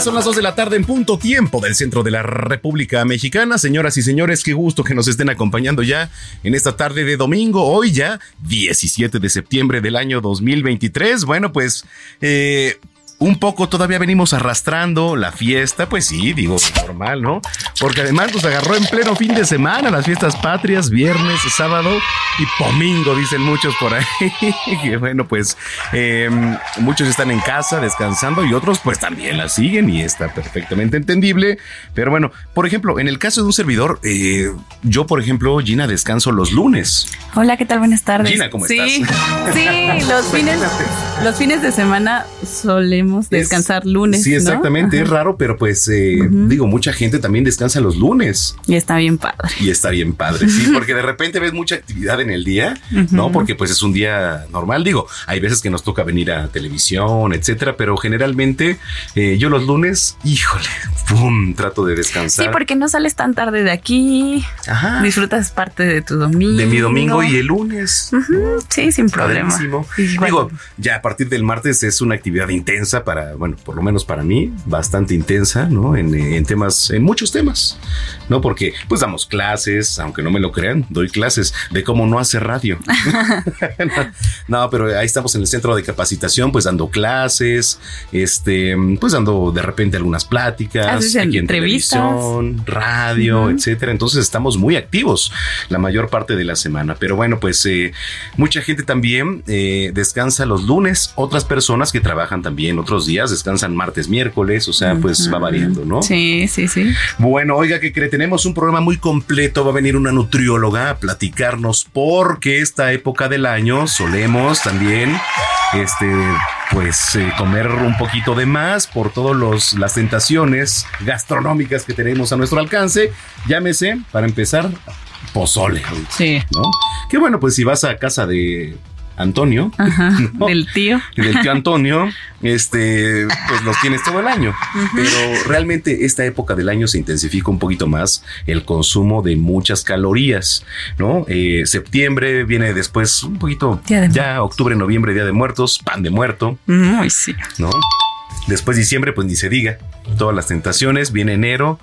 Son las 2 de la tarde en punto tiempo del centro de la República Mexicana. Señoras y señores, qué gusto que nos estén acompañando ya en esta tarde de domingo, hoy ya 17 de septiembre del año 2023. Bueno, pues eh, un poco todavía venimos arrastrando la fiesta, pues sí, digo, normal, ¿no? Porque además nos agarró en pleno fin de semana las fiestas patrias, viernes, sábado y domingo, dicen muchos por ahí. que bueno, pues eh, muchos están en casa descansando y otros pues también la siguen y está perfectamente entendible. Pero bueno, por ejemplo, en el caso de un servidor, eh, yo por ejemplo, Gina, descanso los lunes. Hola, ¿qué tal? Buenas tardes. Gina, ¿cómo sí, estás? Sí, los fines, los fines de semana solemos descansar lunes. Sí, exactamente, ¿no? es raro, pero pues eh, digo, mucha gente también descansa los lunes. Y está bien padre. Y está bien padre, sí, porque de repente ves mucha actividad en el día, ¿no? Porque pues es un día normal, digo, hay veces que nos toca venir a televisión, etcétera, pero generalmente eh, yo los lunes, híjole, pum, trato de descansar. Sí, porque no sales tan tarde de aquí. Ajá. Disfrutas parte de tu domingo. De mi domingo y el lunes. Ujú, Sí, sin problema. Digo, ya a partir del martes es una actividad intensa para, bueno, por lo menos para mí, bastante intensa, ¿no? En, en temas, en muchos temas, ¿no? Porque pues damos clases, aunque no me lo crean, doy clases de cómo no hacer radio. no, pero ahí estamos en el centro de capacitación, pues dando clases, este, pues dando de repente algunas pláticas, aquí en entrevistas. televisión, radio, etcétera. Entonces estamos muy activos la mayor parte de la semana. Pero bueno, pues eh, mucha gente también eh, descansa los lunes, otras personas que trabajan también otros días descansan martes, miércoles, o sea, pues va variando, ¿no? Sí, sí, sí. Bueno, oiga, que cree, tenemos un programa muy completo. Va a venir una nutrióloga a platicarnos porque esta época del año solemos también, este, pues eh, comer un poquito de más por todas las tentaciones gastronómicas que tenemos a nuestro alcance. Llámese, para empezar, pozole, Sí. ¿no? Que bueno, pues si vas a casa de Antonio, Ajá. ¿no? Del tío. del tío Antonio, este, pues los tienes todo el año. Pero realmente esta época del año se intensifica un poquito más el consumo de muchas calorías, ¿no? Eh, septiembre viene después un poquito, de ya octubre, noviembre, Día de Muertos, pan de muerto, Muy sí. ¿no? Después diciembre, pues ni se diga, todas las tentaciones, viene enero,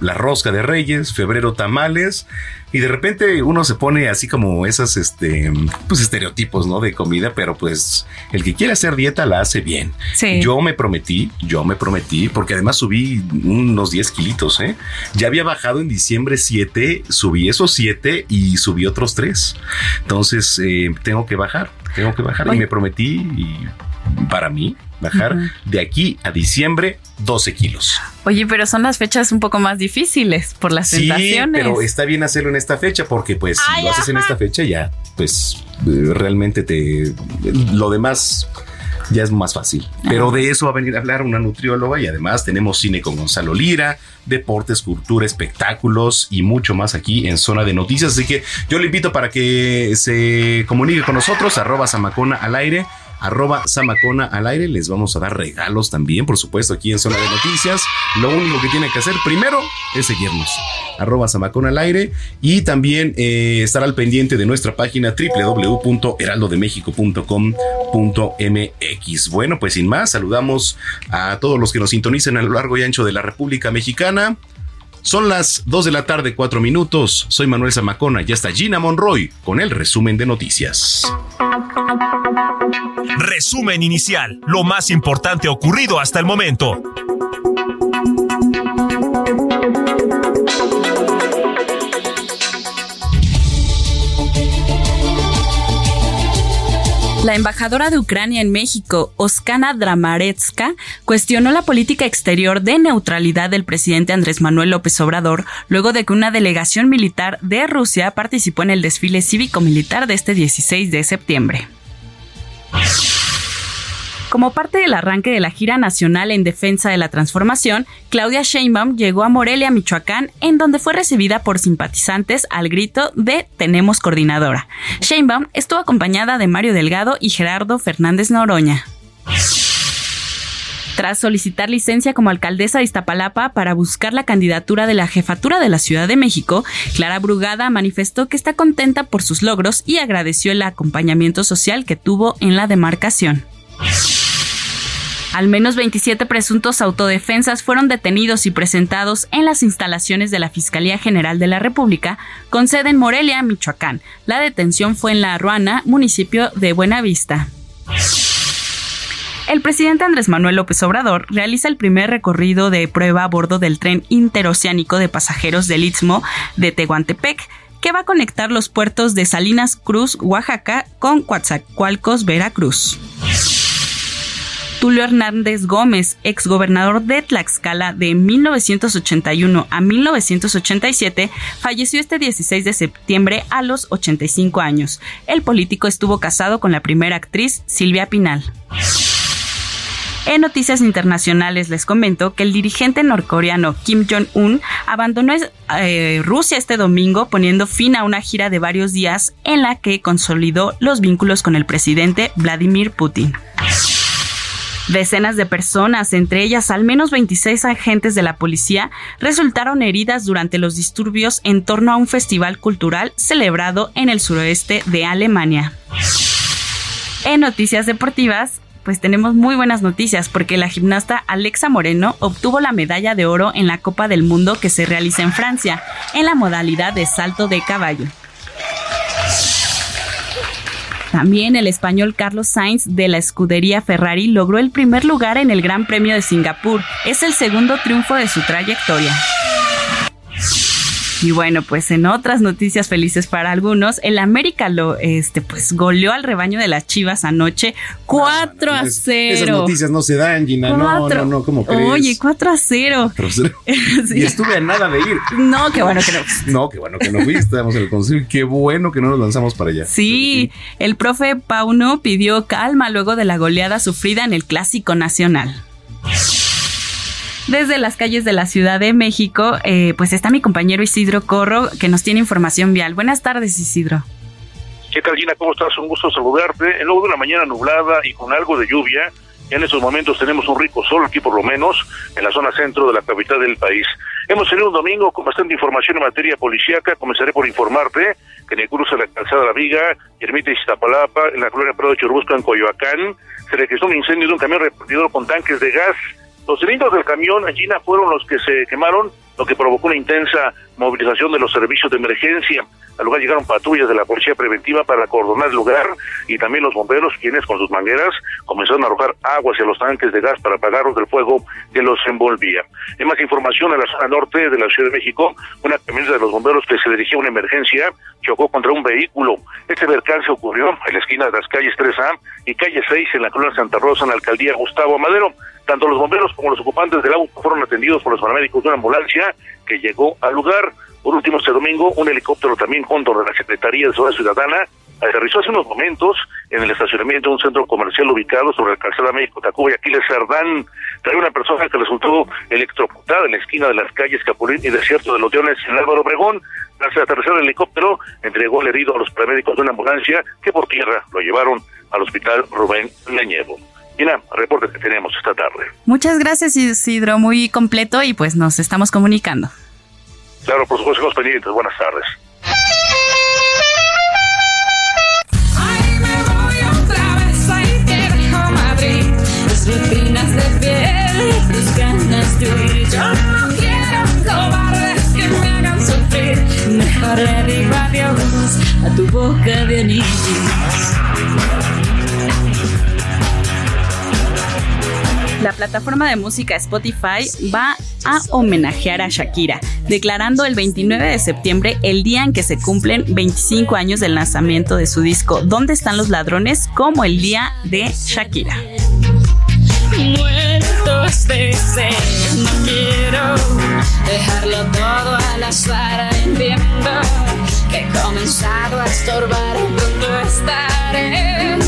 la rosca de reyes, febrero tamales, y de repente uno se pone así como esas, este, pues estereotipos, ¿no? De comida, pero pues el que quiere hacer dieta la hace bien. Sí. Yo me prometí, yo me prometí, porque además subí unos 10 kilitos, ¿eh? Ya había bajado en diciembre 7, subí esos 7 y subí otros 3. Entonces, eh, tengo que bajar, tengo que bajar y me prometí y para mí bajar de aquí a diciembre 12 kilos. Oye, pero son las fechas un poco más difíciles por las Sí, tentaciones. pero está bien hacerlo en esta fecha porque pues si lo haces en esta fecha ya pues eh, realmente te lo demás ya es más fácil. Pero de eso va a venir a hablar una nutrióloga y además tenemos cine con Gonzalo Lira, deportes, cultura, espectáculos y mucho más aquí en Zona de Noticias. Así que yo le invito para que se comunique con nosotros, arroba Samacona al aire arroba Samacona al aire. Les vamos a dar regalos también, por supuesto, aquí en Zona de Noticias. Lo único que tiene que hacer primero es seguirnos. Arroba Samacona al aire. Y también eh, estar al pendiente de nuestra página www.heraldodemexico.com.mx. Bueno, pues sin más, saludamos a todos los que nos sintonizan a lo largo y ancho de la República Mexicana. Son las 2 de la tarde, 4 minutos. Soy Manuel Zamacona y está Gina Monroy con el resumen de noticias. Resumen inicial, lo más importante ocurrido hasta el momento. La embajadora de Ucrania en México, Oskana Dramaretska, cuestionó la política exterior de neutralidad del presidente Andrés Manuel López Obrador luego de que una delegación militar de Rusia participó en el desfile cívico-militar de este 16 de septiembre. Como parte del arranque de la gira nacional en defensa de la transformación, Claudia Sheinbaum llegó a Morelia, Michoacán, en donde fue recibida por simpatizantes al grito de Tenemos coordinadora. Sheinbaum estuvo acompañada de Mario Delgado y Gerardo Fernández Noroña. Tras solicitar licencia como alcaldesa de Iztapalapa para buscar la candidatura de la jefatura de la Ciudad de México, Clara Brugada manifestó que está contenta por sus logros y agradeció el acompañamiento social que tuvo en la demarcación. Al menos 27 presuntos autodefensas fueron detenidos y presentados en las instalaciones de la Fiscalía General de la República, con sede en Morelia, Michoacán. La detención fue en La Ruana, municipio de Buenavista. El presidente Andrés Manuel López Obrador realiza el primer recorrido de prueba a bordo del tren interoceánico de pasajeros del Istmo de Tehuantepec, que va a conectar los puertos de Salinas Cruz, Oaxaca, con Coatzacoalcos, Veracruz. Tulio Hernández Gómez, exgobernador de Tlaxcala de 1981 a 1987, falleció este 16 de septiembre a los 85 años. El político estuvo casado con la primera actriz Silvia Pinal. En noticias internacionales les comento que el dirigente norcoreano Kim Jong-un abandonó eh, Rusia este domingo poniendo fin a una gira de varios días en la que consolidó los vínculos con el presidente Vladimir Putin. Decenas de personas, entre ellas al menos 26 agentes de la policía, resultaron heridas durante los disturbios en torno a un festival cultural celebrado en el suroeste de Alemania. En noticias deportivas, pues tenemos muy buenas noticias porque la gimnasta Alexa Moreno obtuvo la medalla de oro en la Copa del Mundo que se realiza en Francia, en la modalidad de salto de caballo. También el español Carlos Sainz de la escudería Ferrari logró el primer lugar en el Gran Premio de Singapur. Es el segundo triunfo de su trayectoria. Y bueno, pues en otras noticias felices para algunos, el América lo este pues goleó al rebaño de las Chivas anoche 4 a 0. Esas noticias no se dan, Gina. No, no, no, ¿cómo crees? Oye, 4 a 0. Y estuve a nada de ir. No, qué bueno que no. No, qué bueno que no fuiste. Estamos en el consejo. Qué bueno que no nos lanzamos para allá. Sí, el profe Pauno pidió calma luego de la goleada sufrida en el Clásico Nacional. Desde las calles de la Ciudad de México, eh, pues está mi compañero Isidro Corro, que nos tiene información vial. Buenas tardes, Isidro. ¿Qué tal, Gina? ¿Cómo estás? Un gusto saludarte. En luego de una mañana nublada y con algo de lluvia, en estos momentos tenemos un rico sol aquí por lo menos en la zona centro de la capital del país. Hemos tenido un domingo con bastante información en materia policíaca. Comenzaré por informarte que en el cruce de la calzada La Viga, Ermita Iztapalapa, en la colonia Prado de Churubusco, en Coyoacán, se registró un incendio de un camión repartidor con tanques de gas los cilindros del camión China fueron los que se quemaron, lo que provocó una intensa movilización de los servicios de emergencia. Al lugar llegaron patrullas de la policía preventiva para coordinar el lugar y también los bomberos, quienes con sus mangueras comenzaron a arrojar agua hacia los tanques de gas para apagarlos del fuego que los envolvía. En más información, en la zona norte de la Ciudad de México, una camioneta de los bomberos que se dirigía a una emergencia chocó contra un vehículo. Este percance ocurrió en la esquina de las calles 3A y calle 6 en la colonia Santa Rosa, en la alcaldía Gustavo Madero. Tanto los bomberos como los ocupantes del auto fueron atendidos por los paramédicos de una ambulancia que llegó al lugar. Por último, este domingo, un helicóptero también junto de la Secretaría de Seguridad Ciudadana aterrizó hace unos momentos en el estacionamiento de un centro comercial ubicado sobre la calzada México Tacuba y Aquiles Cerdán. Trae una persona que resultó electrocutada en la esquina de las calles Capulín y Desierto de los Leones en Álvaro Obregón. Tras aterrizar el helicóptero, entregó el herido a los paramédicos de una ambulancia que por tierra lo llevaron al hospital Rubén Leñevo. Mira, reporte que tenemos esta tarde. Muchas gracias, Isidro. Muy completo y pues nos estamos comunicando. Claro, por supuesto, estamos pendientes. Buenas tardes. Plataforma de música Spotify va a homenajear a Shakira. declarando el 29 de septiembre el día en que se cumplen 25 años del lanzamiento de su disco ¿Dónde están los ladrones? como el día de Shakira. Muertos de no quiero dejarlo todo al azar. Entiendo que he comenzado a estorbar. ¿Dónde estaré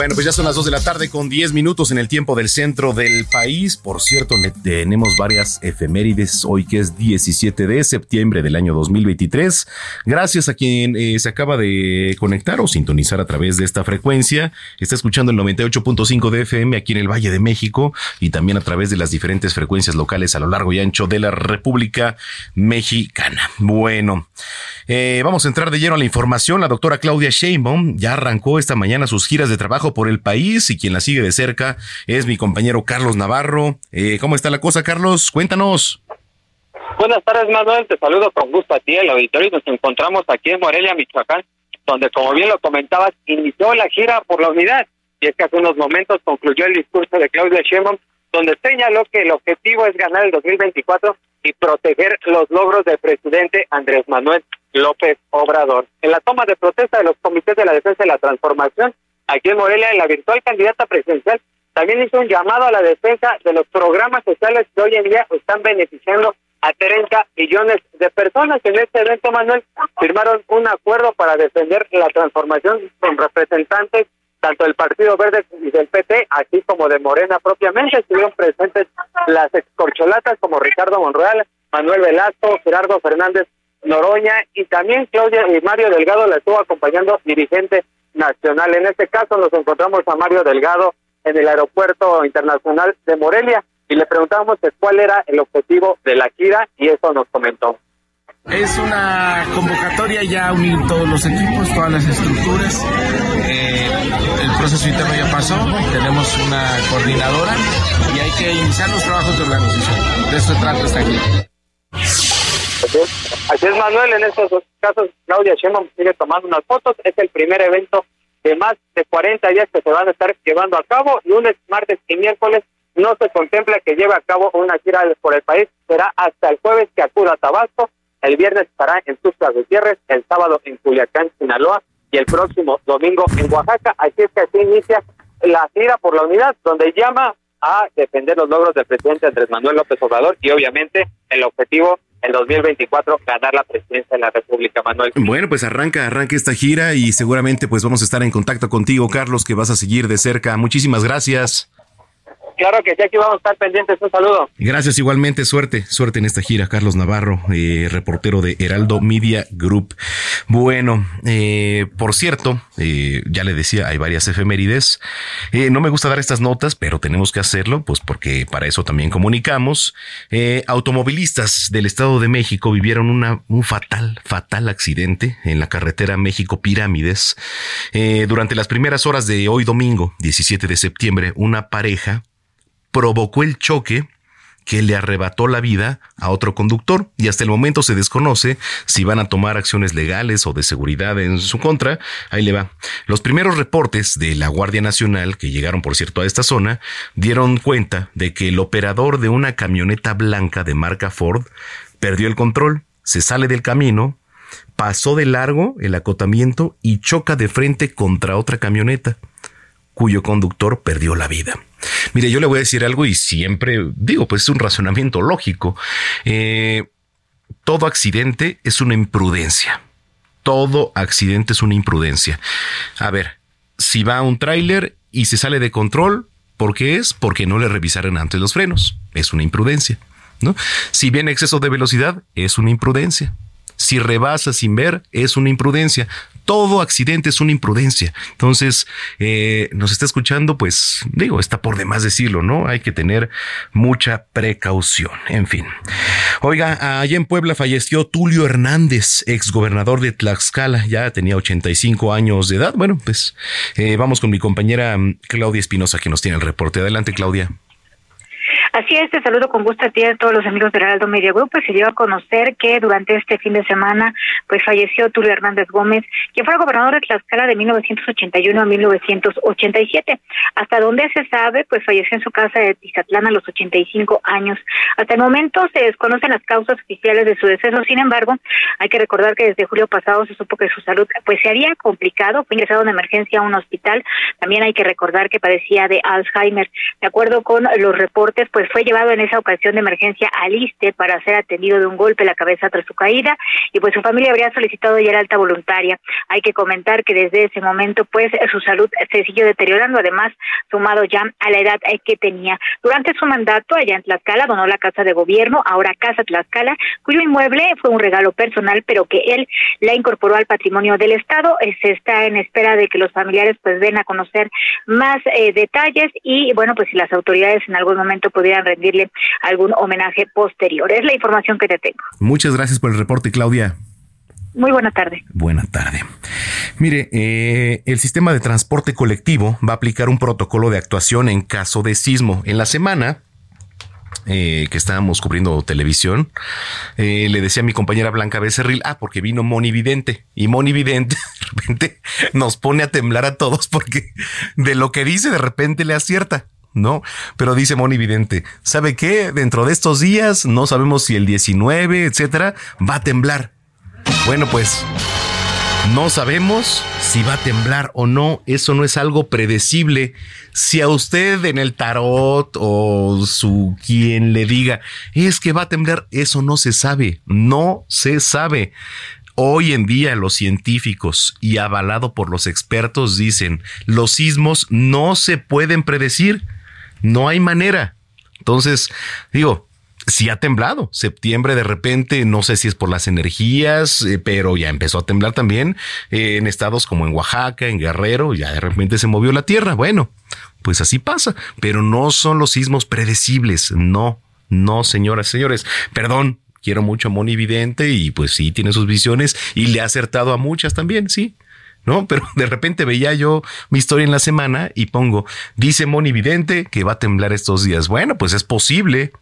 Bueno, pues ya son las 2 de la tarde con 10 minutos en el tiempo del centro del país. Por cierto, ne- tenemos varias efemérides hoy que es 17 de septiembre del año 2023. Gracias a quien eh, se acaba de conectar o sintonizar a través de esta frecuencia. Está escuchando el 98.5 de FM aquí en el Valle de México y también a través de las diferentes frecuencias locales a lo largo y ancho de la República Mexicana. Bueno, eh, vamos a entrar de lleno a la información. La doctora Claudia Sheinbaum ya arrancó esta mañana sus giras de trabajo por el país y quien la sigue de cerca es mi compañero Carlos Navarro. Eh, ¿Cómo está la cosa, Carlos? Cuéntanos. Buenas tardes, Manuel. Te saludo con gusto a ti, el auditorio. Nos encontramos aquí en Morelia, Michoacán, donde, como bien lo comentabas, inició la gira por la unidad. Y es que hace unos momentos concluyó el discurso de Claudia Sheinbaum, donde señaló que el objetivo es ganar el 2024 y proteger los logros del presidente Andrés Manuel López Obrador. En la toma de protesta de los comités de la defensa y la transformación, aquí en Morelia, la virtual candidata presidencial también hizo un llamado a la defensa de los programas sociales que hoy en día están beneficiando a 30 millones de personas. En este evento, Manuel, firmaron un acuerdo para defender la transformación con representantes tanto del Partido Verde y del PT, así como de Morena propiamente. Estuvieron presentes las excorcholatas como Ricardo Monreal, Manuel Velasco, Gerardo Fernández Noroña y también Claudia y Mario Delgado la estuvo acompañando dirigente nacional. En este caso nos encontramos a Mario Delgado en el aeropuerto internacional de Morelia y le preguntamos cuál era el objetivo de la gira y eso nos comentó. Es una convocatoria ya unir todos los equipos, todas las estructuras. Eh, el proceso interno ya pasó, tenemos una coordinadora y hay que iniciar los trabajos de organización. De eso se trata esta gira. Así es, Así es, Manuel. En estos dos casos, Claudia Sheinbaum sigue tomando unas fotos. Es el primer evento de más de 40 días que se van a estar llevando a cabo. Lunes, martes y miércoles no se contempla que lleve a cabo una gira por el país. Será hasta el jueves que acuda a Tabasco. El viernes estará en Tuxtla Gutiérrez, el sábado en Culiacán, Sinaloa y el próximo domingo en Oaxaca. Así es que así inicia la gira por la unidad, donde llama a defender los logros del presidente Andrés Manuel López Obrador y obviamente el objetivo en 2024 ganar la presidencia de la República, Manuel. Bueno, pues arranca, arranca esta gira y seguramente pues vamos a estar en contacto contigo, Carlos, que vas a seguir de cerca. Muchísimas gracias. Claro que sí, aquí vamos a estar pendientes. Un saludo. Gracias igualmente, suerte, suerte en esta gira, Carlos Navarro, eh, reportero de Heraldo Media Group. Bueno, eh, por cierto, eh, ya le decía, hay varias efemérides. No me gusta dar estas notas, pero tenemos que hacerlo, pues porque para eso también comunicamos. Automovilistas del Estado de México vivieron una, un fatal, fatal accidente en la carretera México Pirámides. Durante las primeras horas de hoy domingo, 17 de septiembre, una pareja provocó el choque que le arrebató la vida a otro conductor y hasta el momento se desconoce si van a tomar acciones legales o de seguridad en su contra. Ahí le va. Los primeros reportes de la Guardia Nacional que llegaron por cierto a esta zona dieron cuenta de que el operador de una camioneta blanca de marca Ford perdió el control, se sale del camino, pasó de largo el acotamiento y choca de frente contra otra camioneta cuyo conductor perdió la vida. Mire, yo le voy a decir algo y siempre digo, pues es un razonamiento lógico. Eh, todo accidente es una imprudencia. Todo accidente es una imprudencia. A ver, si va un tráiler y se sale de control, ¿por qué es? Porque no le revisaron antes los frenos. Es una imprudencia. ¿no? Si viene exceso de velocidad, es una imprudencia. Si rebasa sin ver, es una imprudencia todo accidente es una imprudencia. Entonces, eh, nos está escuchando, pues digo, está por demás decirlo, ¿no? Hay que tener mucha precaución. En fin. Oiga, allá en Puebla falleció Tulio Hernández, exgobernador de Tlaxcala, ya tenía 85 años de edad. Bueno, pues eh, vamos con mi compañera mm, Claudia Espinosa, que nos tiene el reporte. Adelante, Claudia. Así es, te saludo con gusto a ti a todos los amigos del Heraldo Media Group. Pues se dio a conocer que durante este fin de semana pues falleció Tulio Hernández Gómez, quien fue gobernador de Tlaxcala de 1981 a 1987. Hasta donde se sabe, pues falleció en su casa de Tizatlán a los 85 años. Hasta el momento se desconocen las causas oficiales de su deceso. Sin embargo, hay que recordar que desde julio pasado se supo que su salud pues se había complicado. Fue ingresado en emergencia a un hospital. También hay que recordar que padecía de Alzheimer. De acuerdo con los reportes, pues fue llevado en esa ocasión de emergencia al ISTE para ser atendido de un golpe en la cabeza tras su caída y pues su familia habría solicitado ya la alta voluntaria. Hay que comentar que desde ese momento pues su salud se siguió deteriorando, además sumado ya a la edad que tenía. Durante su mandato allá en Tlaxcala donó la casa de gobierno, ahora Casa Tlaxcala, cuyo inmueble fue un regalo personal, pero que él la incorporó al patrimonio del Estado. Eh, se está en espera de que los familiares pues den a conocer más eh, detalles y bueno, pues si las autoridades en algún momento pudieran rendirle algún homenaje posterior. Es la información que te tengo. Muchas gracias por el reporte, Claudia. Muy buena tarde. Buena tarde. Mire, eh, el sistema de transporte colectivo va a aplicar un protocolo de actuación en caso de sismo. En la semana, eh, que estábamos cubriendo televisión, eh, le decía a mi compañera Blanca Becerril, ah, porque vino Moni Vidente. Y Moni Vidente de repente nos pone a temblar a todos porque de lo que dice de repente le acierta. ¿No? Pero dice Moni Vidente, ¿sabe qué? Dentro de estos días, no sabemos si el 19, etcétera, va a temblar. Bueno, pues no sabemos si va a temblar o no. Eso no es algo predecible. Si a usted en el tarot o su quien le diga es que va a temblar, eso no se sabe. No se sabe. Hoy en día los científicos y avalado por los expertos dicen los sismos no se pueden predecir. No hay manera. Entonces, digo, sí ha temblado. Septiembre de repente, no sé si es por las energías, eh, pero ya empezó a temblar también eh, en estados como en Oaxaca, en Guerrero, ya de repente se movió la tierra. Bueno, pues así pasa, pero no son los sismos predecibles. No, no, señoras, señores. Perdón, quiero mucho a Moni Vidente y pues sí, tiene sus visiones y le ha acertado a muchas también, sí. ¿No? Pero de repente veía yo mi historia en la semana y pongo, dice Moni Vidente que va a temblar estos días. Bueno, pues es posible.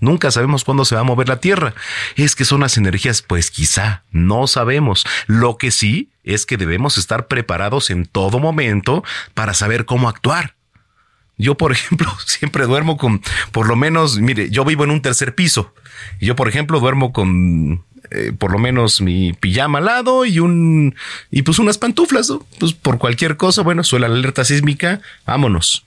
Nunca sabemos cuándo se va a mover la Tierra. Es que son las energías, pues quizá, no sabemos. Lo que sí es que debemos estar preparados en todo momento para saber cómo actuar. Yo, por ejemplo, siempre duermo con, por lo menos, mire, yo vivo en un tercer piso. Yo, por ejemplo, duermo con eh, por lo menos mi pijama al lado y un y pues unas pantuflas, ¿no? pues por cualquier cosa, bueno, suena la alerta sísmica, vámonos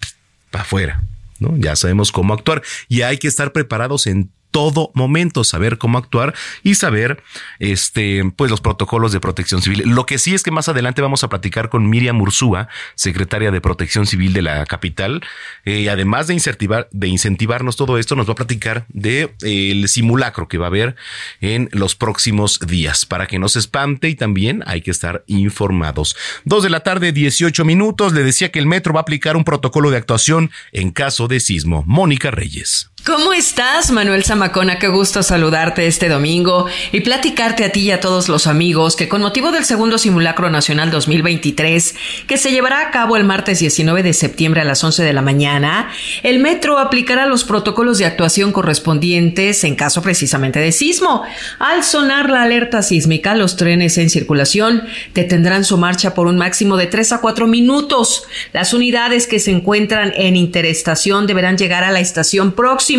para afuera. ¿no? Ya sabemos cómo actuar y hay que estar preparados en todo momento, saber cómo actuar y saber este, pues los protocolos de protección civil. Lo que sí es que más adelante vamos a platicar con Miriam Ursúa, secretaria de Protección Civil de la capital. Eh, además de incentivar, de incentivarnos todo esto, nos va a platicar de eh, simulacro que va a haber en los próximos días para que no se espante y también hay que estar informados. Dos de la tarde, 18 minutos. Le decía que el metro va a aplicar un protocolo de actuación en caso de sismo. Mónica Reyes. ¿Cómo estás, Manuel Zamacona? Qué gusto saludarte este domingo y platicarte a ti y a todos los amigos que con motivo del segundo simulacro nacional 2023, que se llevará a cabo el martes 19 de septiembre a las 11 de la mañana, el metro aplicará los protocolos de actuación correspondientes en caso precisamente de sismo. Al sonar la alerta sísmica, los trenes en circulación detendrán su marcha por un máximo de 3 a 4 minutos. Las unidades que se encuentran en interestación deberán llegar a la estación próxima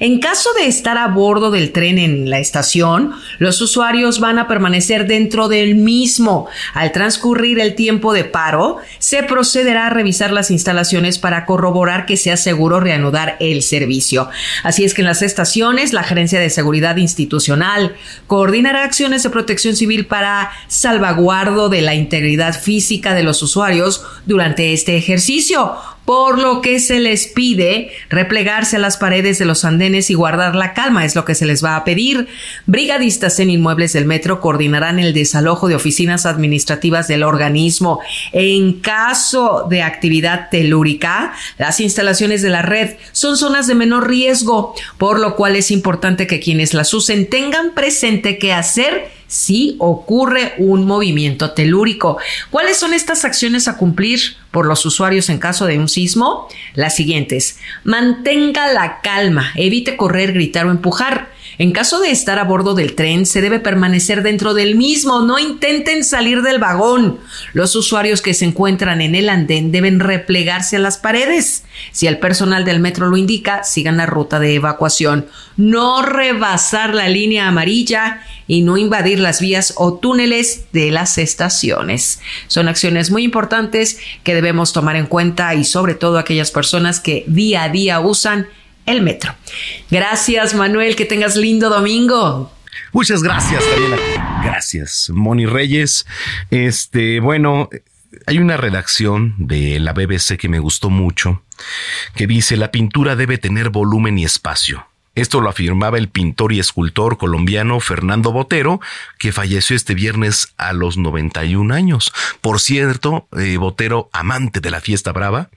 en caso de estar a bordo del tren en la estación, los usuarios van a permanecer dentro del mismo. Al transcurrir el tiempo de paro, se procederá a revisar las instalaciones para corroborar que sea seguro reanudar el servicio. Así es que en las estaciones, la Gerencia de Seguridad Institucional coordinará acciones de protección civil para salvaguardo de la integridad física de los usuarios durante este ejercicio. Por lo que se les pide replegarse a las paredes de los andenes y guardar la calma, es lo que se les va a pedir. Brigadistas en inmuebles del metro coordinarán el desalojo de oficinas administrativas del organismo. En caso de actividad telúrica, las instalaciones de la red son zonas de menor riesgo, por lo cual es importante que quienes las usen tengan presente qué hacer si ocurre un movimiento telúrico. ¿Cuáles son estas acciones a cumplir por los usuarios en caso de un sismo? Las siguientes. Mantenga la calma, evite correr, gritar o empujar. En caso de estar a bordo del tren, se debe permanecer dentro del mismo, no intenten salir del vagón. Los usuarios que se encuentran en el andén deben replegarse a las paredes. Si el personal del metro lo indica, sigan la ruta de evacuación. No rebasar la línea amarilla y no invadir las vías o túneles de las estaciones. Son acciones muy importantes que debemos tomar en cuenta y sobre todo aquellas personas que día a día usan el metro. Gracias, Manuel, que tengas lindo domingo. Muchas gracias, Daniela. Gracias, Moni Reyes. Este, bueno, hay una redacción de la BBC que me gustó mucho, que dice, la pintura debe tener volumen y espacio. Esto lo afirmaba el pintor y escultor colombiano Fernando Botero, que falleció este viernes a los 91 años. Por cierto, eh, Botero, amante de la fiesta brava,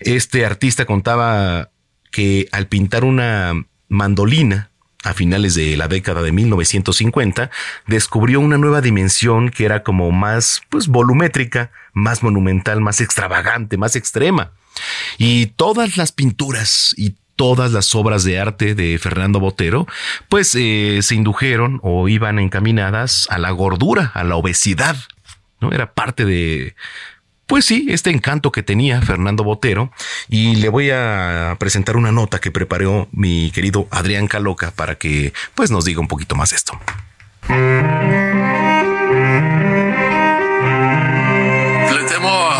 este artista contaba que al pintar una mandolina a finales de la década de 1950, descubrió una nueva dimensión que era como más, pues, volumétrica, más monumental, más extravagante, más extrema. Y todas las pinturas y todas las obras de arte de Fernando Botero, pues eh, se indujeron o iban encaminadas a la gordura, a la obesidad, ¿no? Era parte de, pues sí, este encanto que tenía Fernando Botero y le voy a presentar una nota que preparó mi querido Adrián Caloca para que pues nos diga un poquito más esto. Le temo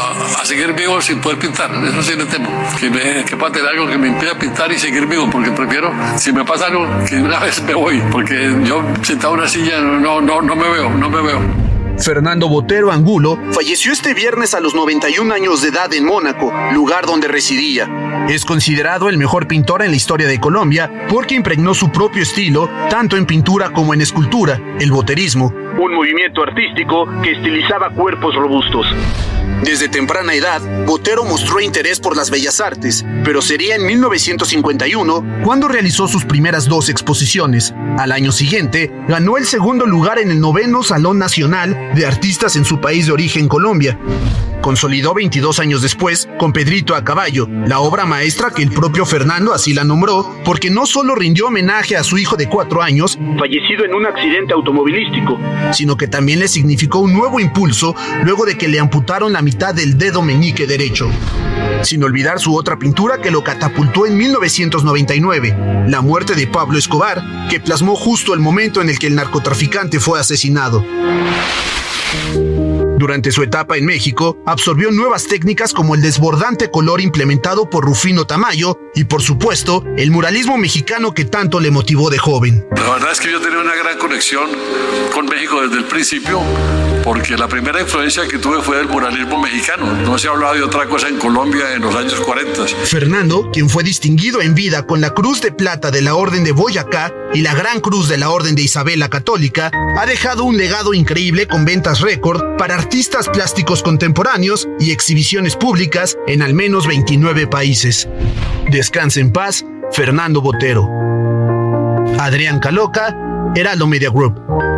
seguir vivo sin poder pintar, eso sí le temo. Que, me, que tener algo que me impida pintar y seguir vivo, porque prefiero, si me pasa algo, que una vez me voy, porque yo sentado en una silla no, no, no me veo, no me veo. Fernando Botero Angulo falleció este viernes a los 91 años de edad en Mónaco, lugar donde residía. Es considerado el mejor pintor en la historia de Colombia porque impregnó su propio estilo tanto en pintura como en escultura, el boterismo, un movimiento artístico que estilizaba cuerpos robustos. Desde temprana edad, Botero mostró interés por las bellas artes, pero sería en 1951 cuando realizó sus primeras dos exposiciones. Al año siguiente, ganó el segundo lugar en el noveno Salón Nacional de Artistas en su país de origen, Colombia. Consolidó 22 años después con Pedrito a Caballo, la obra maestra que el propio Fernando así la nombró, porque no solo rindió homenaje a su hijo de cuatro años, fallecido en un accidente automovilístico, sino que también le significó un nuevo impulso luego de que le amputaron la mitad del dedo meñique derecho. Sin olvidar su otra pintura que lo catapultó en 1999, La muerte de Pablo Escobar, que plasmó justo el momento en el que el narcotraficante fue asesinado. Durante su etapa en México, absorbió nuevas técnicas como el desbordante color implementado por Rufino Tamayo y, por supuesto, el muralismo mexicano que tanto le motivó de joven. La verdad es que yo tenía una gran conexión con México desde el principio, porque la primera influencia que tuve fue del muralismo mexicano. No se hablaba de otra cosa en Colombia en los años 40. Fernando, quien fue distinguido en vida con la Cruz de Plata de la Orden de Boyacá y la Gran Cruz de la Orden de Isabel la Católica, ha dejado un legado increíble con ventas récord para artistas plásticos contemporáneos y exhibiciones públicas en al menos 29 países. Descanse en paz, Fernando Botero. Adrián Caloca, Heraldo Media Group.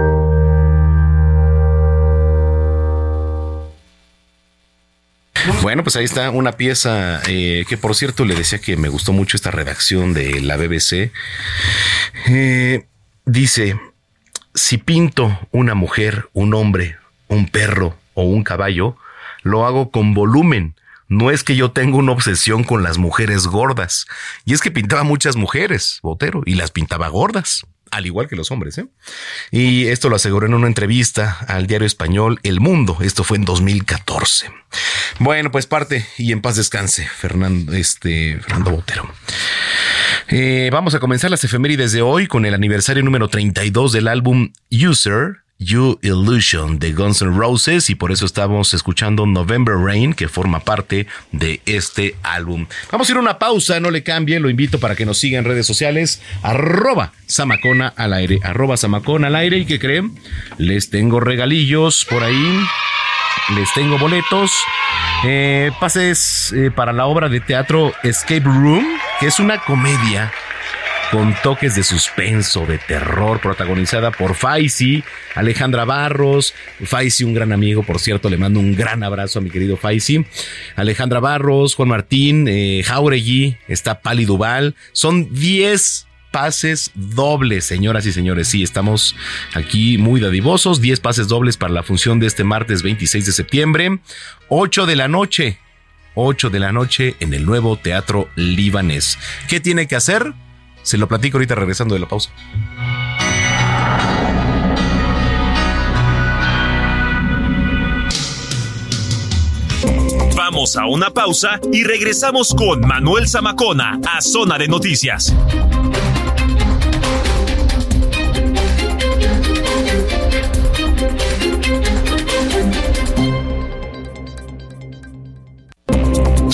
Bueno, pues ahí está una pieza eh, que por cierto le decía que me gustó mucho esta redacción de la BBC. Eh, dice, si pinto una mujer, un hombre, un perro o un caballo, lo hago con volumen. No es que yo tenga una obsesión con las mujeres gordas. Y es que pintaba muchas mujeres, Botero, y las pintaba gordas al igual que los hombres. ¿eh? Y esto lo aseguró en una entrevista al diario español El Mundo. Esto fue en 2014. Bueno, pues parte y en paz descanse, Fernando, este, Fernando Botero. Eh, vamos a comenzar las efemérides de hoy con el aniversario número 32 del álbum User You Illusion de Guns N' Roses y por eso estamos escuchando November Rain que forma parte de este álbum. Vamos a ir a una pausa, no le cambie, lo invito para que nos siga en redes sociales, arroba Samacona al aire, arroba Samacona al aire y que creen, les tengo regalillos por ahí, les tengo boletos, eh, pases eh, para la obra de teatro Escape Room, que es una comedia con toques de suspenso, de terror, protagonizada por Faisy, Alejandra Barros, Faisy, un gran amigo, por cierto, le mando un gran abrazo a mi querido Faisy, Alejandra Barros, Juan Martín, eh, Jauregui, está Pali Duval, son 10 pases dobles, señoras y señores. Sí, estamos aquí muy dadivosos. 10 pases dobles para la función de este martes 26 de septiembre. 8 de la noche. 8 de la noche en el nuevo Teatro Libanés. ¿Qué tiene que hacer? Se lo platico ahorita regresando de la pausa. Vamos a una pausa y regresamos con Manuel Zamacona a Zona de Noticias.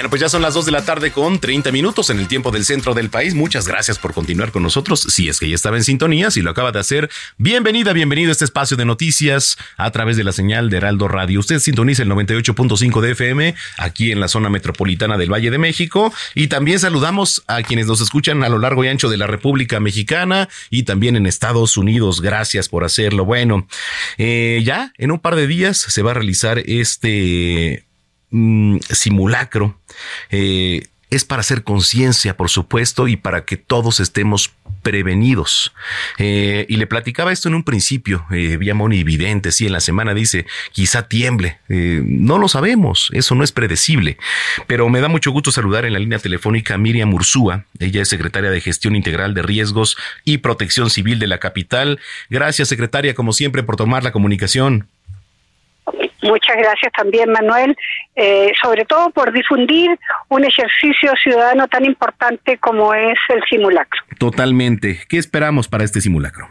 Bueno, pues ya son las 2 de la tarde con 30 minutos en el tiempo del centro del país. Muchas gracias por continuar con nosotros. Si es que ya estaba en sintonía, si lo acaba de hacer, bienvenida, bienvenido a este espacio de noticias a través de la señal de Heraldo Radio. Usted sintoniza el 98.5 de FM aquí en la zona metropolitana del Valle de México y también saludamos a quienes nos escuchan a lo largo y ancho de la República Mexicana y también en Estados Unidos. Gracias por hacerlo. Bueno, eh, ya en un par de días se va a realizar este mm, simulacro. Eh, es para hacer conciencia, por supuesto, y para que todos estemos prevenidos. Eh, y le platicaba esto en un principio, eh, vía Moni Vidente, sí, en la semana dice, quizá tiemble. Eh, no lo sabemos, eso no es predecible. Pero me da mucho gusto saludar en la línea telefónica a Miriam Ursúa. Ella es secretaria de Gestión Integral de Riesgos y Protección Civil de la capital. Gracias, secretaria, como siempre, por tomar la comunicación. Muchas gracias también, Manuel, eh, sobre todo por difundir un ejercicio ciudadano tan importante como es el simulacro. Totalmente. ¿Qué esperamos para este simulacro?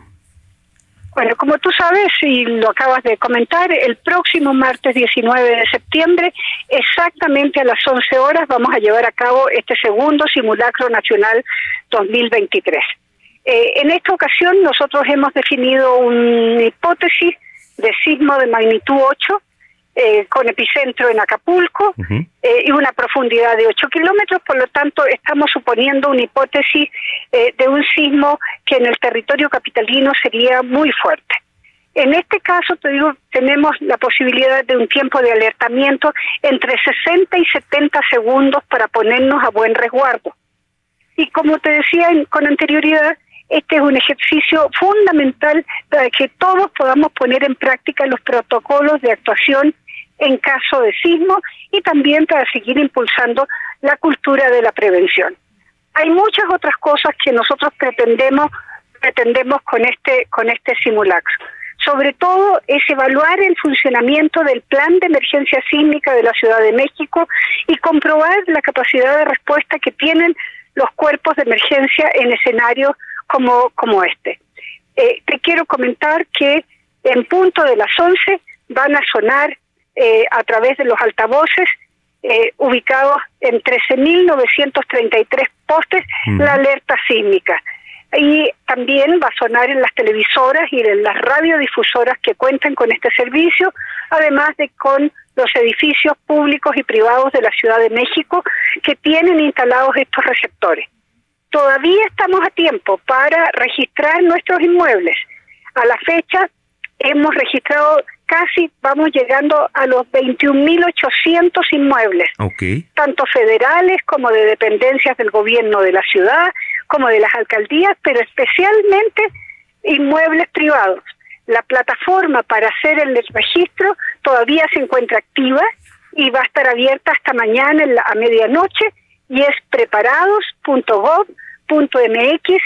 Bueno, como tú sabes y lo acabas de comentar, el próximo martes 19 de septiembre, exactamente a las 11 horas, vamos a llevar a cabo este segundo simulacro nacional 2023. Eh, en esta ocasión nosotros hemos definido una hipótesis de sismo de magnitud 8 eh, con epicentro en Acapulco eh, y una profundidad de 8 kilómetros, por lo tanto estamos suponiendo una hipótesis eh, de un sismo que en el territorio capitalino sería muy fuerte. En este caso, te digo, tenemos la posibilidad de un tiempo de alertamiento entre 60 y 70 segundos para ponernos a buen resguardo. Y como te decía en- con anterioridad, este es un ejercicio fundamental para que todos podamos poner en práctica los protocolos de actuación en caso de sismo y también para seguir impulsando la cultura de la prevención. Hay muchas otras cosas que nosotros pretendemos pretendemos con este con este simulacro. Sobre todo es evaluar el funcionamiento del plan de emergencia sísmica de la Ciudad de México y comprobar la capacidad de respuesta que tienen los cuerpos de emergencia en escenarios como, como este. Eh, te quiero comentar que en punto de las 11 van a sonar eh, a través de los altavoces eh, ubicados en 13.933 postes Ujú. la alerta sísmica. Y también va a sonar en las televisoras y en las radiodifusoras que cuentan con este servicio, además de con los edificios públicos y privados de la Ciudad de México que tienen instalados estos receptores. Todavía estamos a tiempo para registrar nuestros inmuebles. A la fecha hemos registrado casi, vamos llegando a los 21.800 inmuebles Ok. tanto federales como de dependencias del gobierno de la ciudad, como de las alcaldías, pero especialmente inmuebles privados. La plataforma para hacer el registro todavía se encuentra activa y va a estar abierta hasta mañana en la- a medianoche y es .mx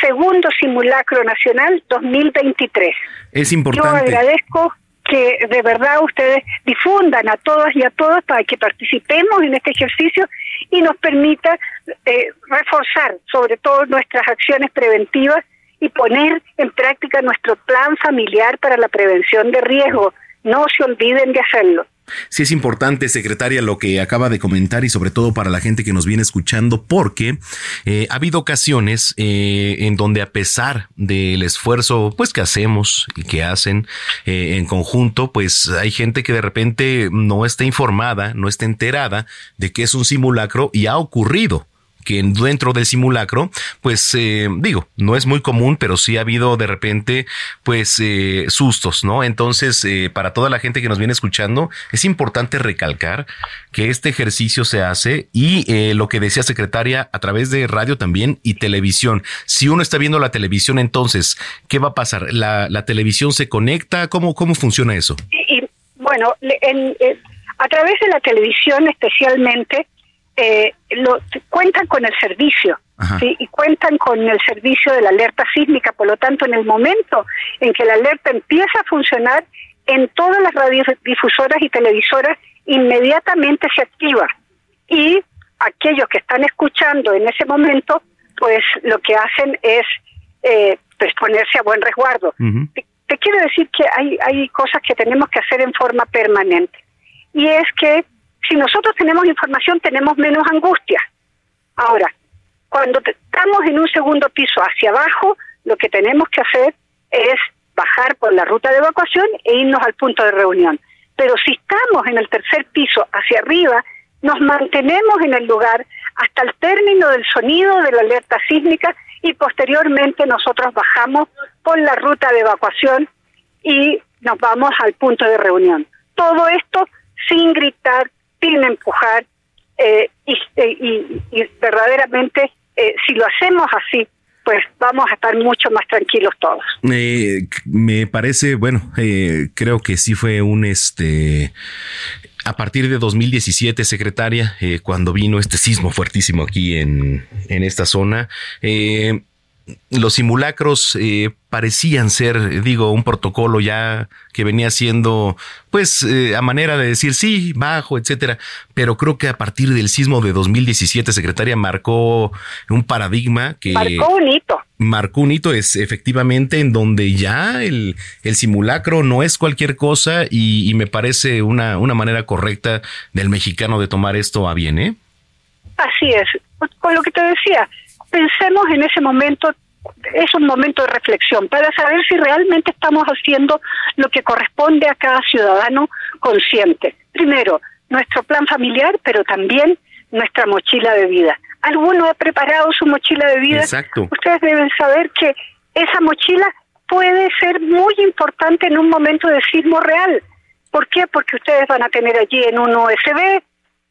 segundo simulacro nacional 2023. Es Yo importante. agradezco que de verdad ustedes difundan a todas y a todos para que participemos en este ejercicio y nos permita eh, reforzar sobre todo nuestras acciones preventivas y poner en práctica nuestro plan familiar para la prevención de riesgo. No se olviden de hacerlo. Sí es importante, secretaria, lo que acaba de comentar y sobre todo para la gente que nos viene escuchando, porque eh, ha habido ocasiones eh, en donde a pesar del esfuerzo pues que hacemos y que hacen eh, en conjunto, pues hay gente que de repente no está informada, no está enterada de que es un simulacro y ha ocurrido que dentro del simulacro, pues eh, digo, no es muy común, pero sí ha habido de repente, pues eh, sustos, ¿no? Entonces, eh, para toda la gente que nos viene escuchando, es importante recalcar que este ejercicio se hace y eh, lo que decía secretaria a través de radio también y televisión. Si uno está viendo la televisión, entonces, ¿qué va a pasar? ¿La, la televisión se conecta? ¿Cómo, cómo funciona eso? Y, bueno, le- en- eh, a través de la televisión especialmente, eh, lo, cuentan con el servicio. Y cuentan con el servicio de la alerta sísmica, por lo tanto, en el momento en que la alerta empieza a funcionar, en todas las radiodifusoras y televisoras inmediatamente se activa. Y aquellos que están escuchando en ese momento, pues lo que hacen es eh, pues ponerse a buen resguardo. Te, te quiero decir que hay, hay cosas que tenemos que hacer en forma permanente. Y es que si nosotros tenemos información, tenemos menos angustia. Ahora, cuando estamos en un segundo piso hacia abajo, lo que tenemos que hacer es bajar por la ruta de evacuación e irnos al punto de reunión. Pero si estamos en el tercer piso hacia arriba, nos mantenemos en el lugar hasta el término del sonido de la alerta sísmica y posteriormente nosotros bajamos por la ruta de evacuación y nos vamos al punto de reunión. Todo esto sin gritar, sin empujar eh, y, y- verdaderamente eh, si lo hacemos así, pues vamos a estar mucho más tranquilos todos. Eh, me parece, bueno, eh, creo que sí fue un este. A partir de 2017, secretaria, cuando vino este sismo fuertísimo aquí en, en esta zona, eh, los simulacros eh, parecían ser, digo, un protocolo ya que venía siendo, pues, eh, a manera de decir sí, bajo, etcétera. Pero creo que a partir del sismo de 2017, secretaria, marcó un paradigma que Marcó un hito. marcó un hito es efectivamente en donde ya el, el simulacro no es cualquier cosa y, y me parece una, una manera correcta del mexicano de tomar esto a bien, ¿eh? Así es. Con lo que te decía, pensemos en ese momento, es un momento de reflexión para saber si realmente estamos haciendo lo que corresponde a cada ciudadano consciente. Primero, nuestro plan familiar, pero también nuestra mochila de vida. ¿Alguno ha preparado su mochila de vida? Exacto. Ustedes deben saber que esa mochila puede ser muy importante en un momento de sismo real. ¿Por qué? Porque ustedes van a tener allí en un USB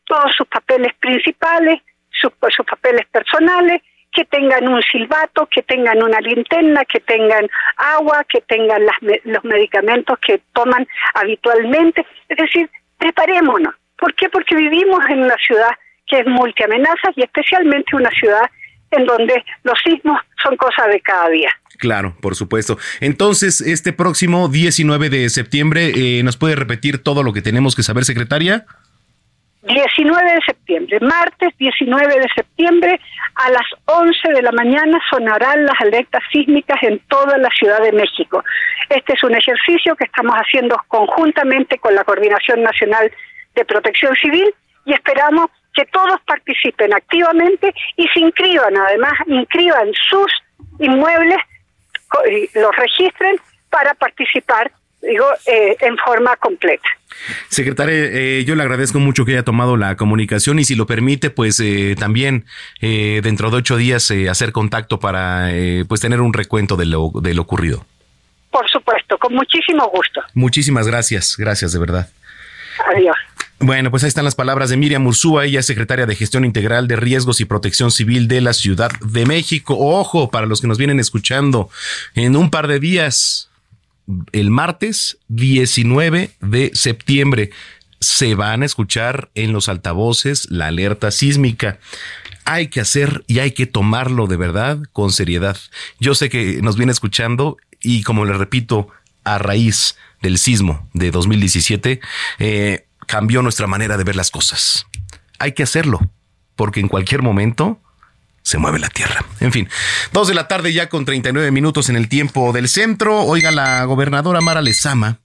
todos sus papeles principales, sus, sus papeles personales, que tengan un silbato, que tengan una linterna, que tengan agua, que tengan las los medicamentos que toman habitualmente. Es decir, preparémonos. ¿Por qué? Porque vivimos en una ciudad que es multiamenazas y especialmente una ciudad en donde los sismos son cosas de cada día. Claro, por supuesto. Entonces, este próximo 19 de septiembre, eh, ¿nos puede repetir todo lo que tenemos que saber, secretaria? 19 de septiembre, martes 19 de septiembre, a las 11 de la mañana sonarán las alertas sísmicas en toda la Ciudad de México. Este es un ejercicio que estamos haciendo conjuntamente con la Coordinación Nacional de Protección Civil y esperamos que todos participen activamente y se inscriban, además, inscriban sus inmuebles, los registren para participar, digo, eh, en forma completa. Secretaria, eh, yo le agradezco mucho que haya tomado la comunicación y si lo permite, pues eh, también eh, dentro de ocho días eh, hacer contacto para eh, pues tener un recuento de lo, de lo ocurrido. Por supuesto, con muchísimo gusto. Muchísimas gracias, gracias de verdad. Adiós. Bueno, pues ahí están las palabras de Miriam Ursúa, ella es secretaria de Gestión Integral de Riesgos y Protección Civil de la Ciudad de México. Ojo, para los que nos vienen escuchando, en un par de días, el martes 19 de septiembre, se van a escuchar en los altavoces la alerta sísmica. hay que hacer y hay que tomarlo de verdad con seriedad. Yo sé que nos viene escuchando y como le repito, a raíz del sismo de 2017, eh, cambió nuestra manera de ver las cosas. Hay que hacerlo, porque en cualquier momento se mueve la tierra. En fin, dos de la tarde ya con 39 minutos en el tiempo del centro. Oiga, la gobernadora Mara Lezama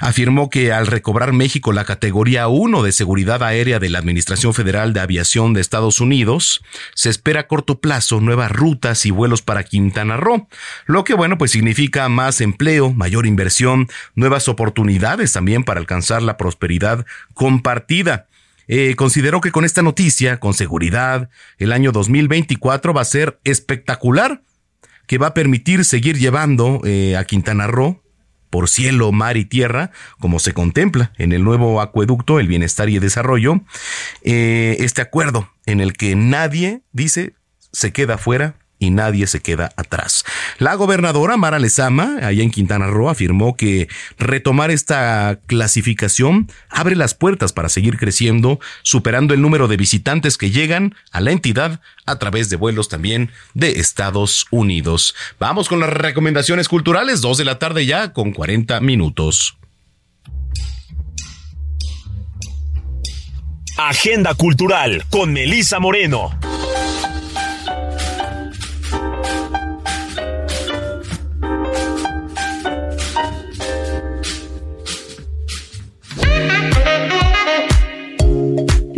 afirmó que al recobrar México la categoría 1 de seguridad aérea de la Administración Federal de Aviación de Estados Unidos, se espera a corto plazo nuevas rutas y vuelos para Quintana Roo, lo que bueno, pues significa más empleo, mayor inversión, nuevas oportunidades también para alcanzar la prosperidad compartida. Eh, considero que con esta noticia, con seguridad, el año 2024 va a ser espectacular, que va a permitir seguir llevando eh, a Quintana Roo por cielo, mar y tierra, como se contempla en el nuevo acueducto, el bienestar y el desarrollo, eh, este acuerdo en el que nadie, dice, se queda fuera y nadie se queda atrás. La gobernadora Mara Lezama, allá en Quintana Roo, afirmó que retomar esta clasificación abre las puertas para seguir creciendo, superando el número de visitantes que llegan a la entidad a través de vuelos también de Estados Unidos. Vamos con las recomendaciones culturales, dos de la tarde ya con 40 minutos. Agenda Cultural con Melisa Moreno.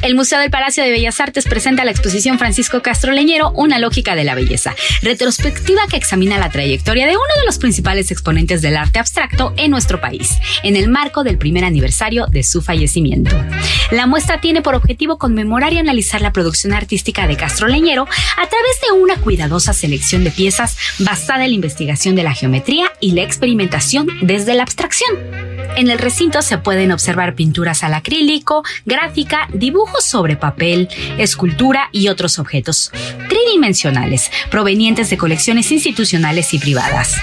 El Museo del Palacio de Bellas Artes presenta la exposición Francisco Castro Leñero, Una lógica de la belleza, retrospectiva que examina la trayectoria de uno de los principales exponentes del arte abstracto en nuestro país, en el marco del primer aniversario de su fallecimiento. La muestra tiene por objetivo conmemorar y analizar la producción artística de Castro Leñero a través de una cuidadosa selección de piezas basada en la investigación de la geometría y la experimentación desde la abstracción. En el recinto se pueden observar pinturas al acrílico, gráfica, dibujos sobre papel, escultura y otros objetos tridimensionales provenientes de colecciones institucionales y privadas.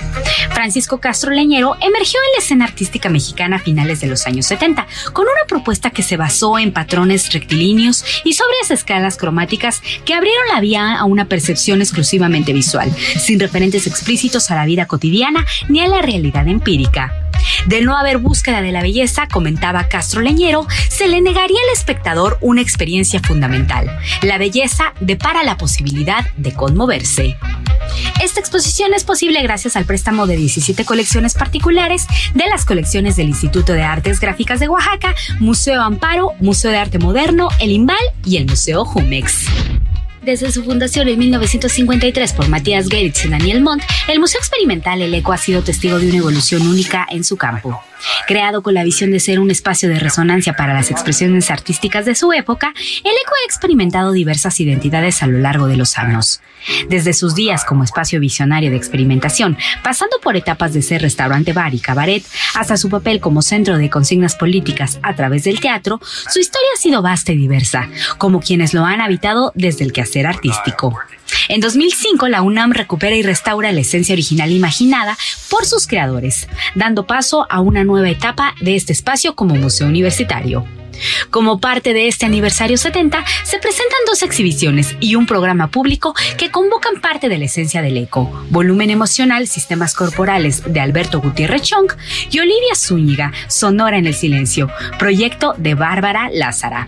Francisco Castro Leñero emergió en la escena artística mexicana a finales de los años 70 con una propuesta que se basó en patrones rectilíneos y sobrias escalas cromáticas que abrieron la vía a una percepción exclusivamente visual, sin referentes explícitos a la vida cotidiana ni a la realidad empírica. Del no haber búsqueda de la belleza, comentaba Castro Leñero, se le negaría al espectador una experiencia fundamental. La belleza depara la posibilidad de conmoverse. Esta exposición es posible gracias al préstamo de 17 colecciones particulares de las colecciones del Instituto de Artes Gráficas de Oaxaca, Museo Amparo, Museo de Arte Moderno, el Imbal y el Museo Jumex. Desde su fundación en 1953 por Matías Geritz y Daniel Montt, el Museo Experimental El Eco ha sido testigo de una evolución única en su campo. Creado con la visión de ser un espacio de resonancia para las expresiones artísticas de su época, el ECO ha experimentado diversas identidades a lo largo de los años. Desde sus días como espacio visionario de experimentación, pasando por etapas de ser restaurante bar y cabaret, hasta su papel como centro de consignas políticas a través del teatro, su historia ha sido vasta y diversa, como quienes lo han habitado desde el quehacer artístico. En 2005, la UNAM recupera y restaura la esencia original imaginada por sus creadores, dando paso a una nueva etapa de este espacio como museo universitario. Como parte de este aniversario 70, se presentan dos exhibiciones y un programa público que convocan parte de la esencia del eco, volumen emocional, sistemas corporales de Alberto Gutiérrez Chong y Olivia Zúñiga, Sonora en el Silencio, proyecto de Bárbara Lázara.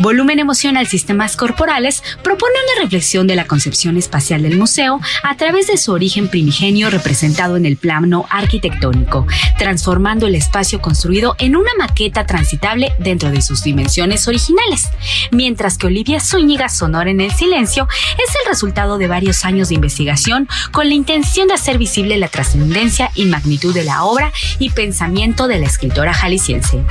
Volumen emocional, sistemas corporales propone una reflexión de la concepción espacial del museo a través de su origen primigenio representado en el plano arquitectónico, transformando el espacio construido en una maqueta transitable dentro de sus dimensiones originales, mientras que Olivia Zúñiga Sonora en el Silencio es el resultado de varios años de investigación con la intención de hacer visible la trascendencia y magnitud de la obra y pensamiento de la escritora jalisciense.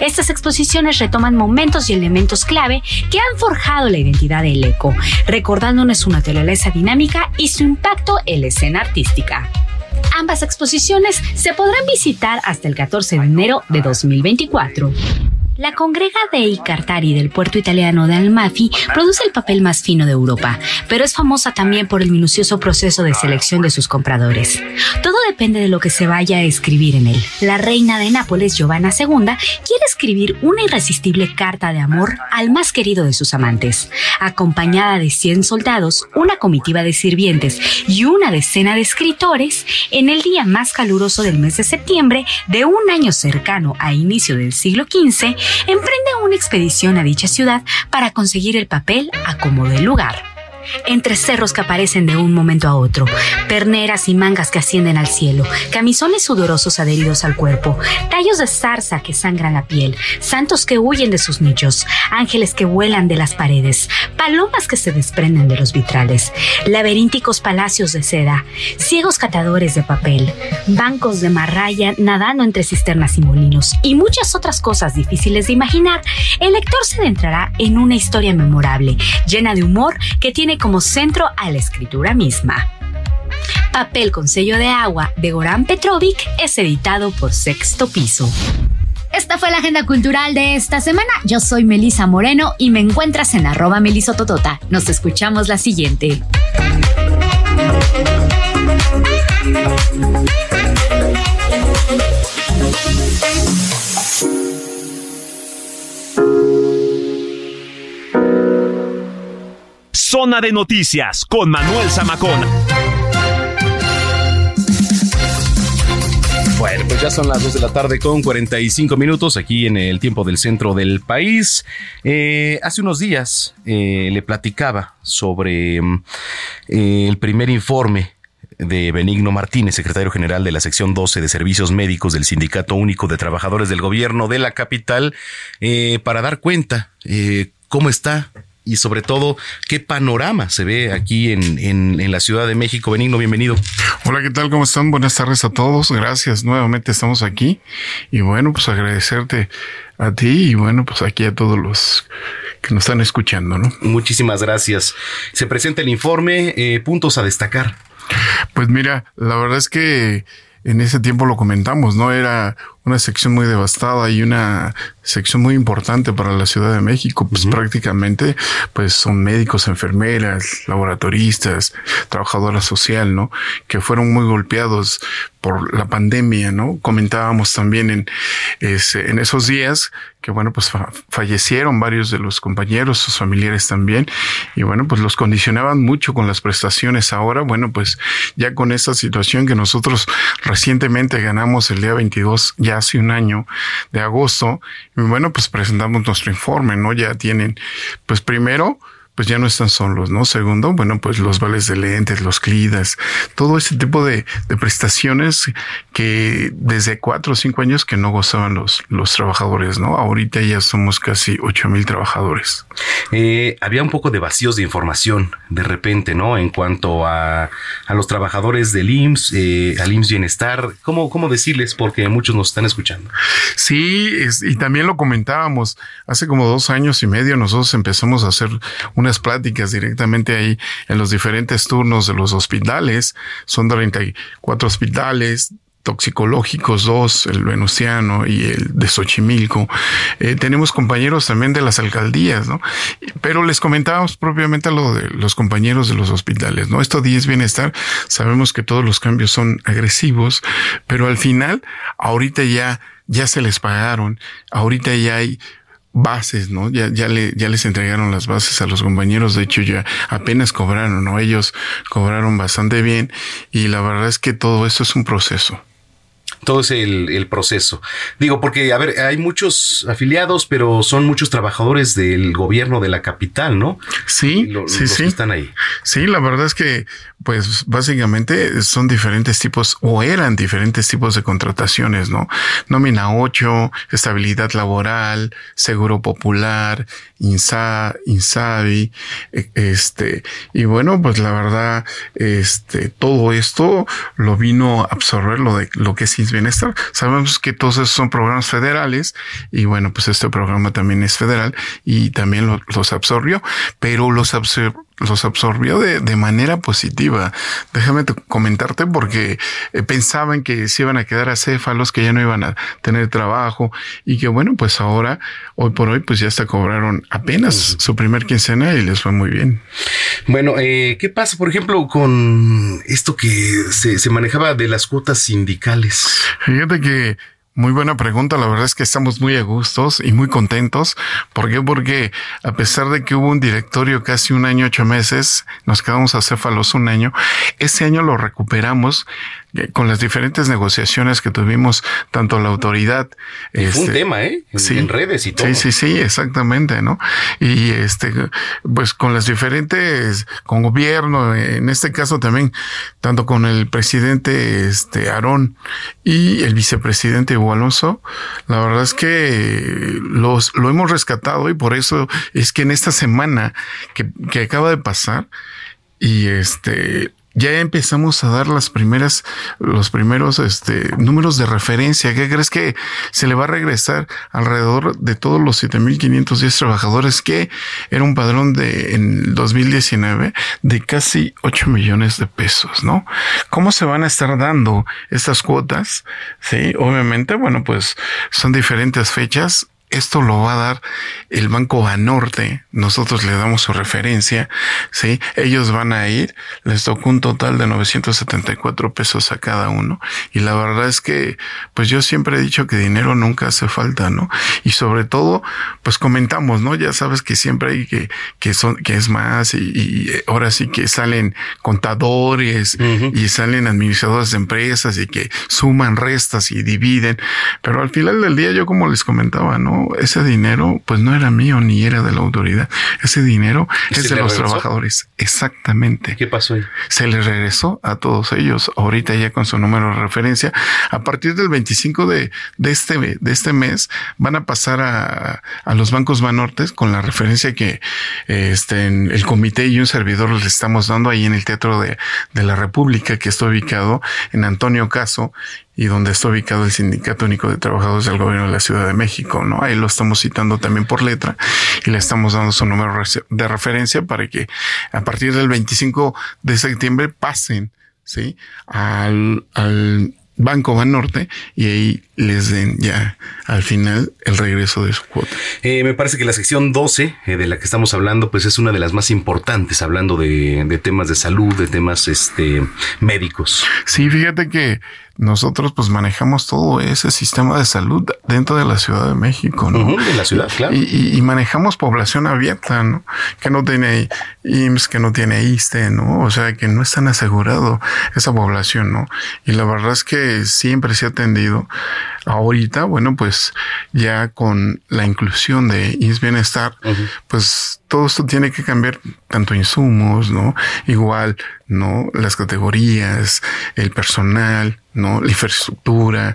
Estas exposiciones retoman momentos y elementos clave que han forjado la identidad del eco, recordándonos su naturaleza dinámica y su impacto en la escena artística. Ambas exposiciones se podrán visitar hasta el 14 de enero de 2024. La congrega dei Cartari del puerto italiano de Almafi produce el papel más fino de Europa, pero es famosa también por el minucioso proceso de selección de sus compradores. Todo depende de lo que se vaya a escribir en él. La reina de Nápoles, Giovanna II, quiere escribir una irresistible carta de amor al más querido de sus amantes. Acompañada de 100 soldados, una comitiva de sirvientes y una decena de escritores, en el día más caluroso del mes de septiembre de un año cercano a inicio del siglo XV, emprende una expedición a dicha ciudad para conseguir el papel a como de lugar entre cerros que aparecen de un momento a otro, perneras y mangas que ascienden al cielo, camisones sudorosos adheridos al cuerpo, tallos de zarza que sangran la piel, santos que huyen de sus nichos, ángeles que vuelan de las paredes, palomas que se desprenden de los vitrales, laberínticos palacios de seda, ciegos catadores de papel, bancos de marraya nadando entre cisternas y molinos, y muchas otras cosas difíciles de imaginar, el lector se adentrará en una historia memorable, llena de humor que tiene como centro a la escritura misma. Papel con sello de agua de Goran Petrovic es editado por Sexto Piso. Esta fue la agenda cultural de esta semana. Yo soy Melisa Moreno y me encuentras en arroba melisototota. Nos escuchamos la siguiente. Zona de Noticias con Manuel Zamacona. Bueno, pues ya son las 2 de la tarde con 45 minutos aquí en el tiempo del centro del país. Eh, hace unos días eh, le platicaba sobre mm, eh, el primer informe de Benigno Martínez, secretario general de la sección 12 de Servicios Médicos del Sindicato Único de Trabajadores del Gobierno de la capital, para dar cuenta cómo está y sobre todo qué panorama se ve aquí en, en, en, la Ciudad de México. Benigno, bienvenido. Hola, ¿qué tal? ¿Cómo están? Buenas tardes a todos. Gracias. Nuevamente estamos aquí. Y bueno, pues agradecerte a ti y bueno, pues aquí a todos los que nos están escuchando, ¿no? Muchísimas gracias. Se presenta el informe, eh, puntos a destacar. Pues mira, la verdad es que en ese tiempo lo comentamos, ¿no? Era una sección muy devastada y una sección muy importante para la Ciudad de México, pues uh -huh. prácticamente pues son médicos, enfermeras, laboratoristas, trabajadora social, ¿no? Que fueron muy golpeados por la pandemia, ¿no? Comentábamos también en, ese, en esos días que, bueno, pues fa fallecieron varios de los compañeros, sus familiares también, y bueno, pues los condicionaban mucho con las prestaciones. Ahora, bueno, pues ya con esta situación que nosotros recientemente ganamos el día 22, ya hace un año de agosto, y bueno, pues presentamos nuestro informe, ¿no? Ya tienen, pues primero, pues ya no están solos, ¿no? Segundo, bueno, pues los vales de lentes, los CLIDAS, todo ese tipo de, de, prestaciones que desde cuatro o cinco años que no gozaban los, los trabajadores, ¿no? Ahorita ya somos casi ocho mil trabajadores. Eh, había un poco de vacíos de información de repente, ¿no? En cuanto a, a los trabajadores del IMSS, eh, al IMSS Bienestar, ¿cómo, ¿cómo decirles? Porque muchos nos están escuchando. Sí, es, y también lo comentábamos, hace como dos años y medio nosotros empezamos a hacer unas pláticas directamente ahí en los diferentes turnos de los hospitales. Son 34 hospitales, toxicológicos, dos, el venusiano y el de Xochimilco. Eh, tenemos compañeros también de las alcaldías, ¿no? Pero les comentábamos propiamente lo de los compañeros de los hospitales, ¿no? Esto 10 bienestar, sabemos que todos los cambios son agresivos, pero al final, ahorita ya, ya se les pagaron, ahorita ya hay bases, ¿no? Ya, ya, le, ya les entregaron las bases a los compañeros, de hecho ya apenas cobraron, ¿no? Ellos cobraron bastante bien y la verdad es que todo esto es un proceso todo es el, el, proceso. Digo, porque, a ver, hay muchos afiliados, pero son muchos trabajadores del gobierno de la capital, ¿no? Sí, Lo, sí, los sí. Que están ahí. Sí, la verdad es que, pues, básicamente son diferentes tipos, o eran diferentes tipos de contrataciones, ¿no? Nómina 8, estabilidad laboral, seguro popular, INSA, INSABI, este, y bueno, pues la verdad, este, todo esto lo vino a absorber lo de lo que es Bienestar. Sabemos que todos esos son programas federales y bueno, pues este programa también es federal y también lo, los absorbió, pero los absorbió los absorbió de, de manera positiva. Déjame te- comentarte porque eh, pensaban que se iban a quedar acéfalos, que ya no iban a tener trabajo y que bueno, pues ahora, hoy por hoy, pues ya hasta cobraron apenas su primer quincena y les fue muy bien. Bueno, eh, ¿qué pasa, por ejemplo, con esto que se, se manejaba de las cuotas sindicales? Fíjate que muy buena pregunta. La verdad es que estamos muy a gustos y muy contentos. ¿Por qué? Porque a pesar de que hubo un directorio casi un año, ocho meses, nos quedamos acéfalos un año. Ese año lo recuperamos con las diferentes negociaciones que tuvimos, tanto la autoridad. Y fue un este, tema, ¿eh? En- en redes y todo. Sí, sí, sí, exactamente, ¿no? Y este, pues con las diferentes, con gobierno, en este caso también, tanto con el presidente, este, Aarón y el vicepresidente Hugo Alonso, la verdad es que los, lo hemos rescatado y por eso es que en esta semana que, que acaba de pasar, y este ya empezamos a dar las primeras los primeros este números de referencia. Qué crees que se le va a regresar alrededor de todos los 7510 trabajadores que era un padrón de en 2019 de casi 8 millones de pesos no cómo se van a estar dando estas cuotas sí obviamente bueno pues son diferentes fechas esto lo va a dar el Banco Banorte. Nosotros le damos su referencia. Sí, ellos van a ir. Les tocó un total de 974 pesos a cada uno. Y la verdad es que, pues yo siempre he dicho que dinero nunca hace falta, ¿no? Y sobre todo, pues comentamos, ¿no? Ya sabes que siempre hay que, que son, que es más y, y ahora sí que salen contadores y salen administradores de empresas y que suman restas y dividen. Pero al final del día, yo como les comentaba, ¿no? Ese dinero, pues no era mío ni era de la autoridad. Ese dinero ¿Y es de le los regresó? trabajadores. Exactamente. ¿Qué pasó ahí? Se les regresó a todos ellos, ahorita ya con su número de referencia. A partir del 25 de, de, este, de este mes van a pasar a, a los bancos Banortes con la referencia que este, en el comité y un servidor les estamos dando ahí en el Teatro de, de la República, que está ubicado en Antonio Caso y donde está ubicado el Sindicato Único de Trabajadores del Gobierno de la Ciudad de México, ¿no? Ahí lo estamos citando también por letra y le estamos dando su número de referencia para que a partir del 25 de septiembre pasen, ¿sí? Al, al Banco Banorte y ahí les den ya al final el regreso de su cuota. Eh, me parece que la sección 12 eh, de la que estamos hablando, pues es una de las más importantes, hablando de, de temas de salud, de temas este, médicos. Sí, fíjate que nosotros pues manejamos todo ese sistema de salud dentro de la Ciudad de México, ¿no? Ujú, de la ciudad, claro. Y, y- y manejamos población abierta, ¿no? Que no tiene IMSS, que no tiene ISTE, ¿no? O sea, que no están asegurado esa población, ¿no? Y la verdad es que siempre se ha atendido. Ahorita, bueno, pues ya con la inclusión de IMSS Bienestar, pues todo esto tiene que cambiar tanto insumos, ¿no? Igual, ¿no? Las categorías, el personal, ¿no? La infraestructura.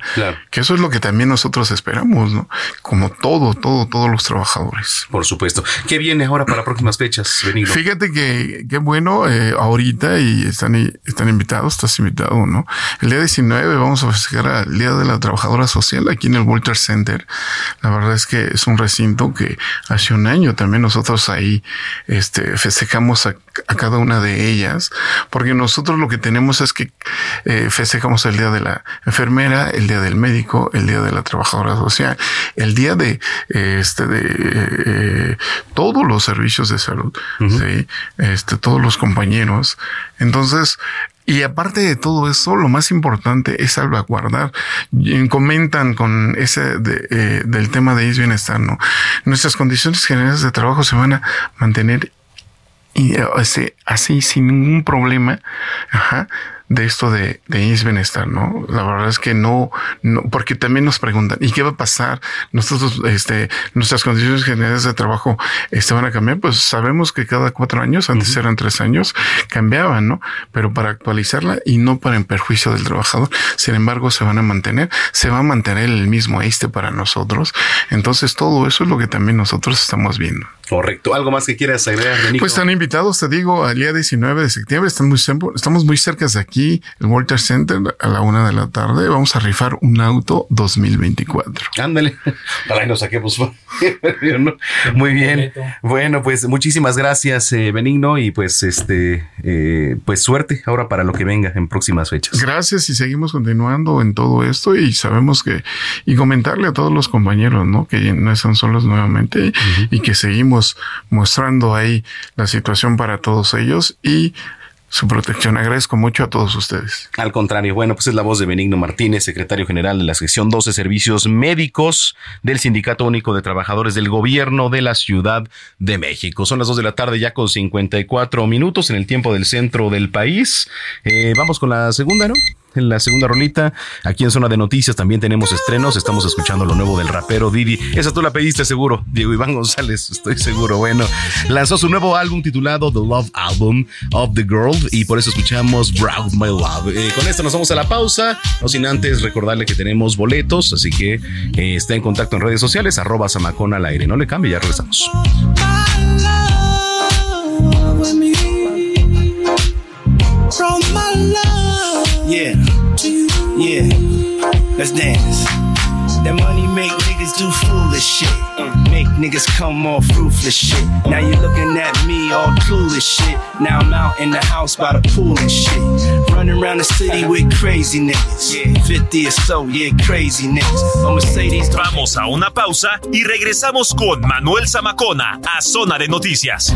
Que eso es lo que también nosotros esperamos, ¿no? Como todo, todo, todos los trabajadores. Por supuesto. ¿Qué viene ahora para próximas fechas, Benigno? Fíjate que, qué bueno, eh, ahorita y están, están invitados, estás invitado, ¿no? El día 19 vamos a festejar el Día de la Trabajadora Social aquí en el Walter Center. La verdad es que es un recinto que hace un año también nosotros ahí, este, festejamos a, a cada una de ellas, porque nosotros lo que tenemos es que eh, festejamos el Día de la Enfermera, el Día del Médico, el Día de la Trabajadora Social, el Día de, eh, este, de eh, todos los servicios de salud, ¿sí? este, todos los compañeros. Entonces, y aparte de todo eso, lo más importante es salvaguardar. Comentan con ese de, eh, del tema de IS Bienestar, ¿no? Nuestras condiciones generales de trabajo se van a mantener y, eh, ese- así sin ningún problema. Ajá de esto de, de IS Bienestar, ¿no? La verdad es que no, no, porque también nos preguntan, ¿y qué va a pasar? Nosotros, este, nuestras condiciones generales de trabajo, este, van a cambiar, pues sabemos que cada cuatro años, antes eran tres años, cambiaban, ¿no? Pero para actualizarla y no para en perjuicio del trabajador, sin embargo, se van a mantener, se va a mantener el mismo este para nosotros. Entonces, todo eso es lo que también nosotros estamos viendo. Correcto. ¿Algo más que quieras agregar? Pues están invitados, te digo, al día 19 de septiembre, están muy, estamos muy cerca de aquí aquí, el Walter Center, a la una de la tarde, vamos a rifar un auto 2024. Ándale. Para que nos saquemos. Muy bien. Bueno, pues muchísimas gracias, eh, Benigno, y pues este, eh, pues suerte ahora para lo que venga en próximas fechas. Gracias y seguimos continuando en todo esto y sabemos que, y comentarle a todos los compañeros, ¿no? Que no están solos nuevamente y que seguimos mostrando ahí la situación para todos ellos y su protección. Agradezco mucho a todos ustedes. Al contrario, bueno, pues es la voz de Benigno Martínez, secretario general de la sección 12 Servicios Médicos del Sindicato Único de Trabajadores del Gobierno de la Ciudad de México. Son las 2 de la tarde ya con 54 minutos en el tiempo del centro del país. Eh, vamos con la segunda, ¿no? En la segunda rolita, aquí en Zona de Noticias también tenemos estrenos. Estamos escuchando lo nuevo del rapero Didi. Esa tú la pediste seguro, Diego Iván González, estoy seguro. Bueno, lanzó su nuevo álbum titulado The Love Album of the Girl y por eso escuchamos Brown My Love. Eh, con esto nos vamos a la pausa, no sin antes recordarle que tenemos boletos, así que eh, está en contacto en redes sociales, arroba Samacón al aire. No le cambie, ya regresamos. From my love. Yeah. Yeah. Let's dance. That money make niggas do foolish shit. Uh. Make niggas come off ruthless shit. Now you looking at me all clueless shit. Now I'm out in the house by the pool and shit. Running around the city with crazy niggas. Yeah. 50 or so, yeah, crazy niggas. A Mercedes Vamos a una pausa y regresamos con Manuel Zamacona a Zona de Noticias.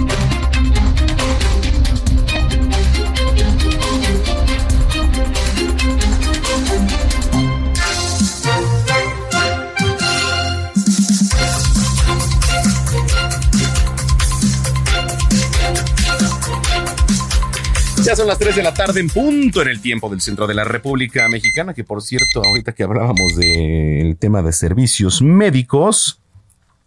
Son las 3 de la tarde en punto en el tiempo del centro de la República Mexicana, que por cierto, ahorita que hablábamos del tema de servicios médicos,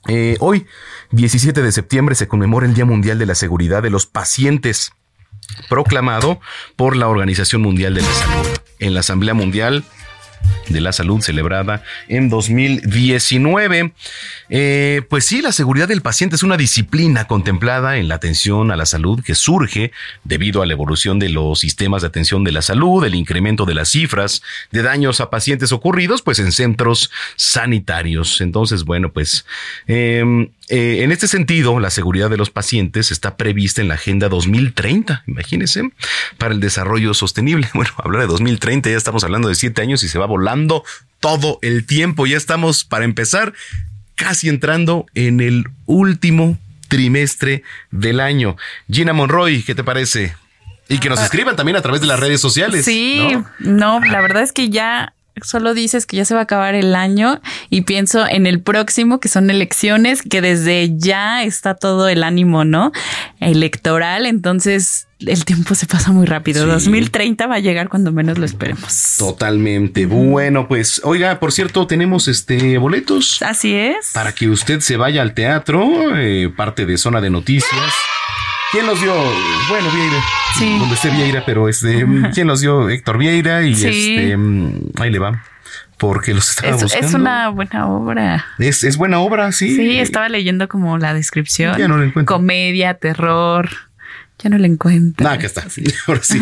eh, hoy, 17 de septiembre, se conmemora el Día Mundial de la Seguridad de los Pacientes, proclamado por la Organización Mundial de la Salud. En la Asamblea Mundial de la Salud celebrada en 2019. Eh, pues sí, la seguridad del paciente es una disciplina contemplada en la atención a la salud que surge debido a la evolución de los sistemas de atención de la salud, el incremento de las cifras de daños a pacientes ocurridos pues en centros sanitarios. Entonces, bueno, pues eh, eh, en este sentido, la seguridad de los pacientes está prevista en la Agenda 2030, imagínense, para el desarrollo sostenible. Bueno, hablar de 2030, ya estamos hablando de siete años y se va volando todo el tiempo. Ya estamos, para empezar, casi entrando en el último trimestre del año. Gina Monroy, ¿qué te parece? Y que nos escriban también a través de las redes sociales. Sí, ¿no? no, la verdad es que ya solo dices que ya se va a acabar el año y pienso en el próximo, que son elecciones, que desde ya está todo el ánimo, ¿no? Electoral, entonces el tiempo se pasa muy rápido. Sí. 2030 va a llegar cuando menos lo esperemos. Totalmente. Bueno, pues, oiga, por cierto, tenemos este boletos. Así es. Para que usted se vaya al teatro, eh, parte de zona de noticias. ¿Quién los dio? Bueno, Vieira. Sí. Donde esté Vieira, pero este, ¿quién los dio? Héctor Vieira y Sí. este, mm, ahí le va. Porque los estaba Es, buscando. es una buena obra. Es, es buena obra, sí. Sí, estaba leyendo como la descripción. Ya no la encuentro. Comedia, terror. Ya no la encuentro. Nada, que está. Ahora sí.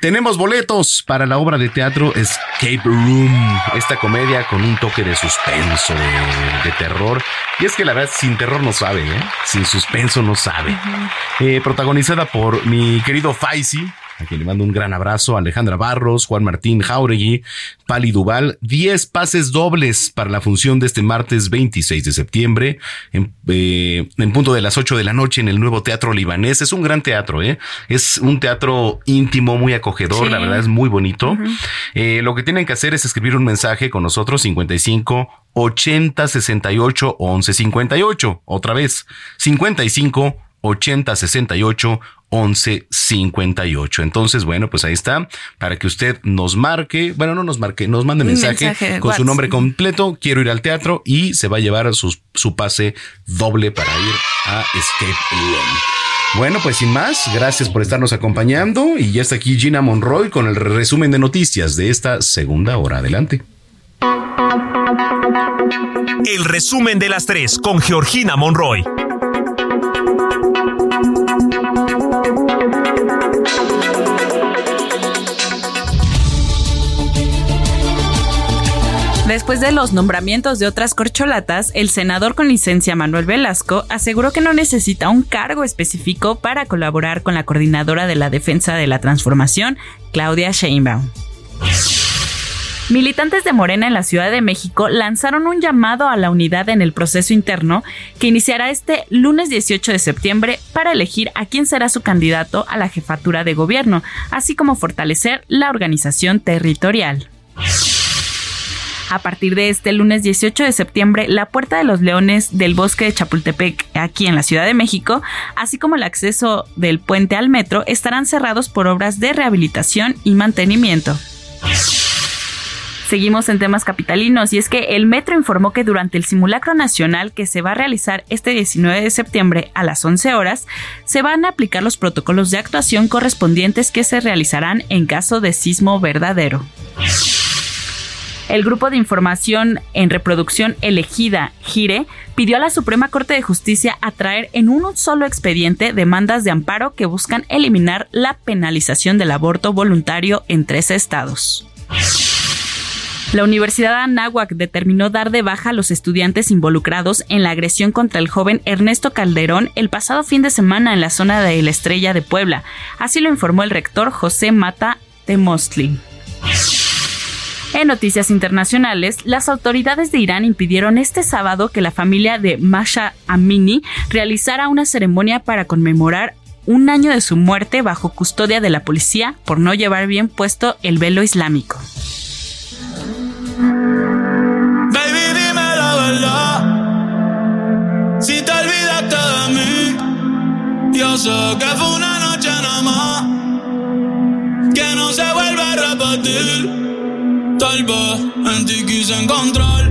Tenemos boletos para la obra de teatro Escape Room. Esta comedia con un toque de suspenso, de, de terror. Y es que la verdad, sin terror no sabe, ¿eh? Sin suspenso no sabe. Eh, protagonizada por mi querido Faisy. A quien le mando un gran abrazo, Alejandra Barros, Juan Martín Jauregui, Pali Duval, 10 pases dobles para la función de este martes 26 de septiembre, en, eh, en punto de las 8 de la noche en el nuevo Teatro Libanés. Es un gran teatro, ¿eh? Es un teatro íntimo, muy acogedor, Sí. la verdad es muy bonito. Eh, lo que tienen que hacer es escribir un mensaje con nosotros, 55 80 68 11 58. Otra vez, 55 80 68 11 58. Entonces, bueno, pues ahí está, para que usted nos marque, bueno, no nos marque, nos mande mensaje, con su nombre completo, quiero ir al teatro y se va a llevar sus- su pase doble para ir a Escape Room. Bueno, pues sin más, gracias por estarnos acompañando y ya está aquí Gina Monroy con el resumen de noticias de esta segunda hora. Adelante. El resumen de las tres con Georgina Monroy. Después de los nombramientos de otras corcholatas, el senador con licencia Manuel Velasco aseguró que no necesita un cargo específico para colaborar con la coordinadora de la defensa de la transformación, Claudia Sheinbaum. Militantes de Morena en la Ciudad de México lanzaron un llamado a la unidad en el proceso interno que iniciará este lunes 18 de septiembre para elegir a quién será su candidato a la jefatura de gobierno, así como fortalecer la organización territorial. A partir de este lunes 18 de septiembre, la Puerta de los Leones del Bosque de Chapultepec, aquí en la Ciudad de México, así como el acceso del puente al metro, estarán cerrados por obras de rehabilitación y mantenimiento. Seguimos en temas capitalinos y es que el metro informó que durante el simulacro nacional que se va a realizar este 19 de septiembre a las 11 horas, se van a aplicar los protocolos de actuación correspondientes que se realizarán en caso de sismo verdadero. El grupo de información en reproducción elegida, GIRE, pidió a la Suprema Corte de Justicia atraer en un solo expediente demandas de amparo que buscan eliminar la penalización del aborto voluntario en tres estados. La Universidad Anáhuac determinó dar de baja a los estudiantes involucrados en la agresión contra el joven Ernesto Calderón el pasado fin de semana en la zona de la Estrella de Puebla. Así lo informó el rector José Mata de Mostli. En noticias internacionales, las autoridades de Irán impidieron este sábado que la familia de Masha Amini realizara una ceremonia para conmemorar un año de su muerte bajo custodia de la policía por no llevar bien puesto el velo islámico. Baby. Si te mí, que fue una noche nada más. Que no se vuelve a repetir. Tal vez en ti quise encontrar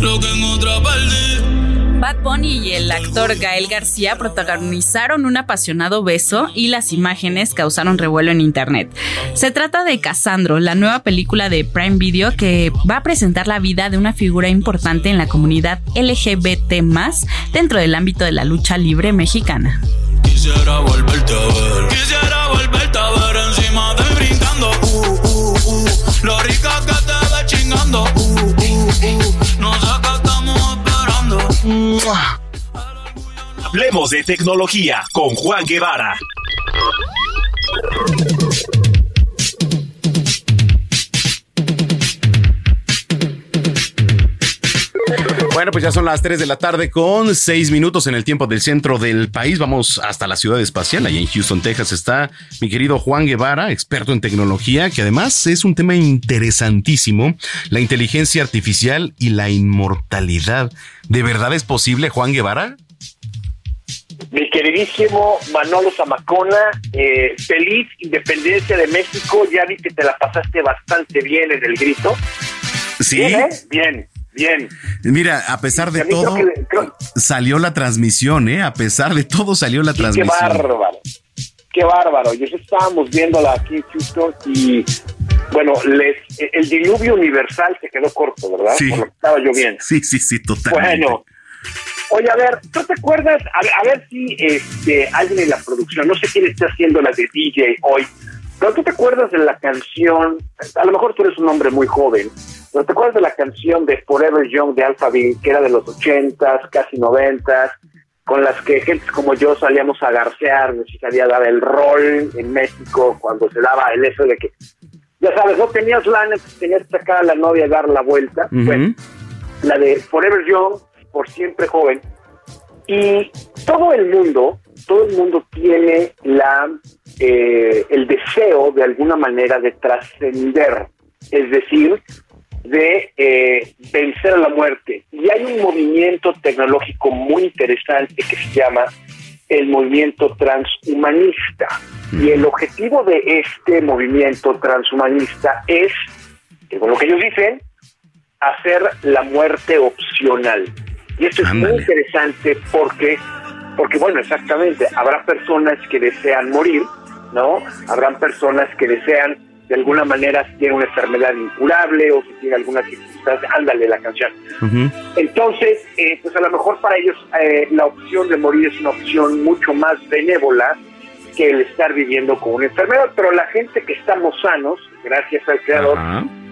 lo que en otra perdí. Bad Bunny y el actor Gael García protagonizaron un apasionado beso y las imágenes causaron revuelo en internet. Se trata de Casandro, la nueva película de Prime Video que va a presentar la vida de una figura importante en la comunidad LGBT dentro del ámbito de la lucha libre mexicana. Quisiera volverte a ver. Quisiera volverte a ver encima de brincando. Lo rica que te ve chingando. Uh, uh, uh. No sé qué estamos esperando. Hablemos de tecnología con Juan Guevara. Bueno, pues ya son las 3 de la tarde con 6 minutos en el tiempo del centro del país. Vamos hasta la ciudad espacial. Allá en Houston, Texas está mi querido Juan Guevara, experto en tecnología, que además es un tema interesantísimo, la inteligencia artificial y la inmortalidad. ¿De verdad es posible, Juan Guevara? Mi queridísimo Manolo Zamacona, eh, feliz independencia de México. Ya vi que te la pasaste bastante bien en el grito. Sí. Bien, ¿eh? bien, bien. Mira, a pesar de todo, que- creo- salió la transmisión, ¿eh? A pesar de todo, salió la Qué transmisión. bárbaro. Qué bárbaro. Y eso estábamos viéndola aquí en Houston y, bueno, les, el diluvio universal se quedó corto, ¿verdad? Sí. Por lo que estaba lloviendo. Sí, sí, sí, totalmente. Bueno, oye, a ver, ¿tú te acuerdas? A ver, a ver si este, alguien en la producción, no sé quién está haciendo la de DJ hoy, pero tú te acuerdas de la canción, a lo mejor tú eres un hombre muy joven, pero te acuerdas de la canción de Forever Young de Alphaville, que era de los ochentas, casi noventas, con las que gente como yo salíamos a garcear, nos salía a dar el rol en México cuando se daba el eso de que, ya sabes, no tenías lana, tenías que sacar a la novia y dar la vuelta. Bueno, la de Forever Young, por siempre joven. Y todo el mundo, todo el mundo tiene la eh, el deseo de alguna manera de trascender, es decir, de eh, vencer a la muerte. Y hay un movimiento tecnológico muy interesante que se llama el movimiento transhumanista. Y el objetivo de este movimiento transhumanista es, según lo que ellos dicen, hacer la muerte opcional. Y esto es muy interesante porque, porque bueno, exactamente, habrá personas que desean morir, ¿no? Habrán personas que desean, de alguna manera, si tienen una enfermedad incurable o si tiene alguna circunstancia, ándale la canción. Entonces, eh, pues a lo mejor para ellos eh, la opción de morir es una opción mucho más benévola que el estar viviendo con una enfermedad, pero la gente que estamos sanos, gracias al Creador,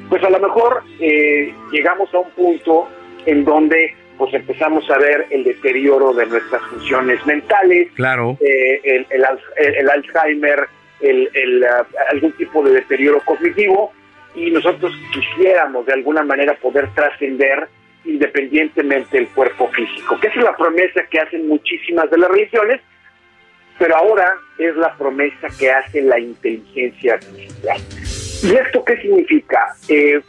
pues a lo mejor eh, llegamos a un punto en donde pues empezamos a ver el deterioro de nuestras funciones mentales, Claro. eh, el, el el- Alzheimer, el, el, ah, algún tipo de deterioro cognitivo y nosotros quisiéramos de alguna manera poder trascender independientemente del cuerpo físico, que es la promesa que hacen muchísimas de las religiones, pero ahora es la promesa que hace la inteligencia artificial. ¿Y esto qué significa? Eh,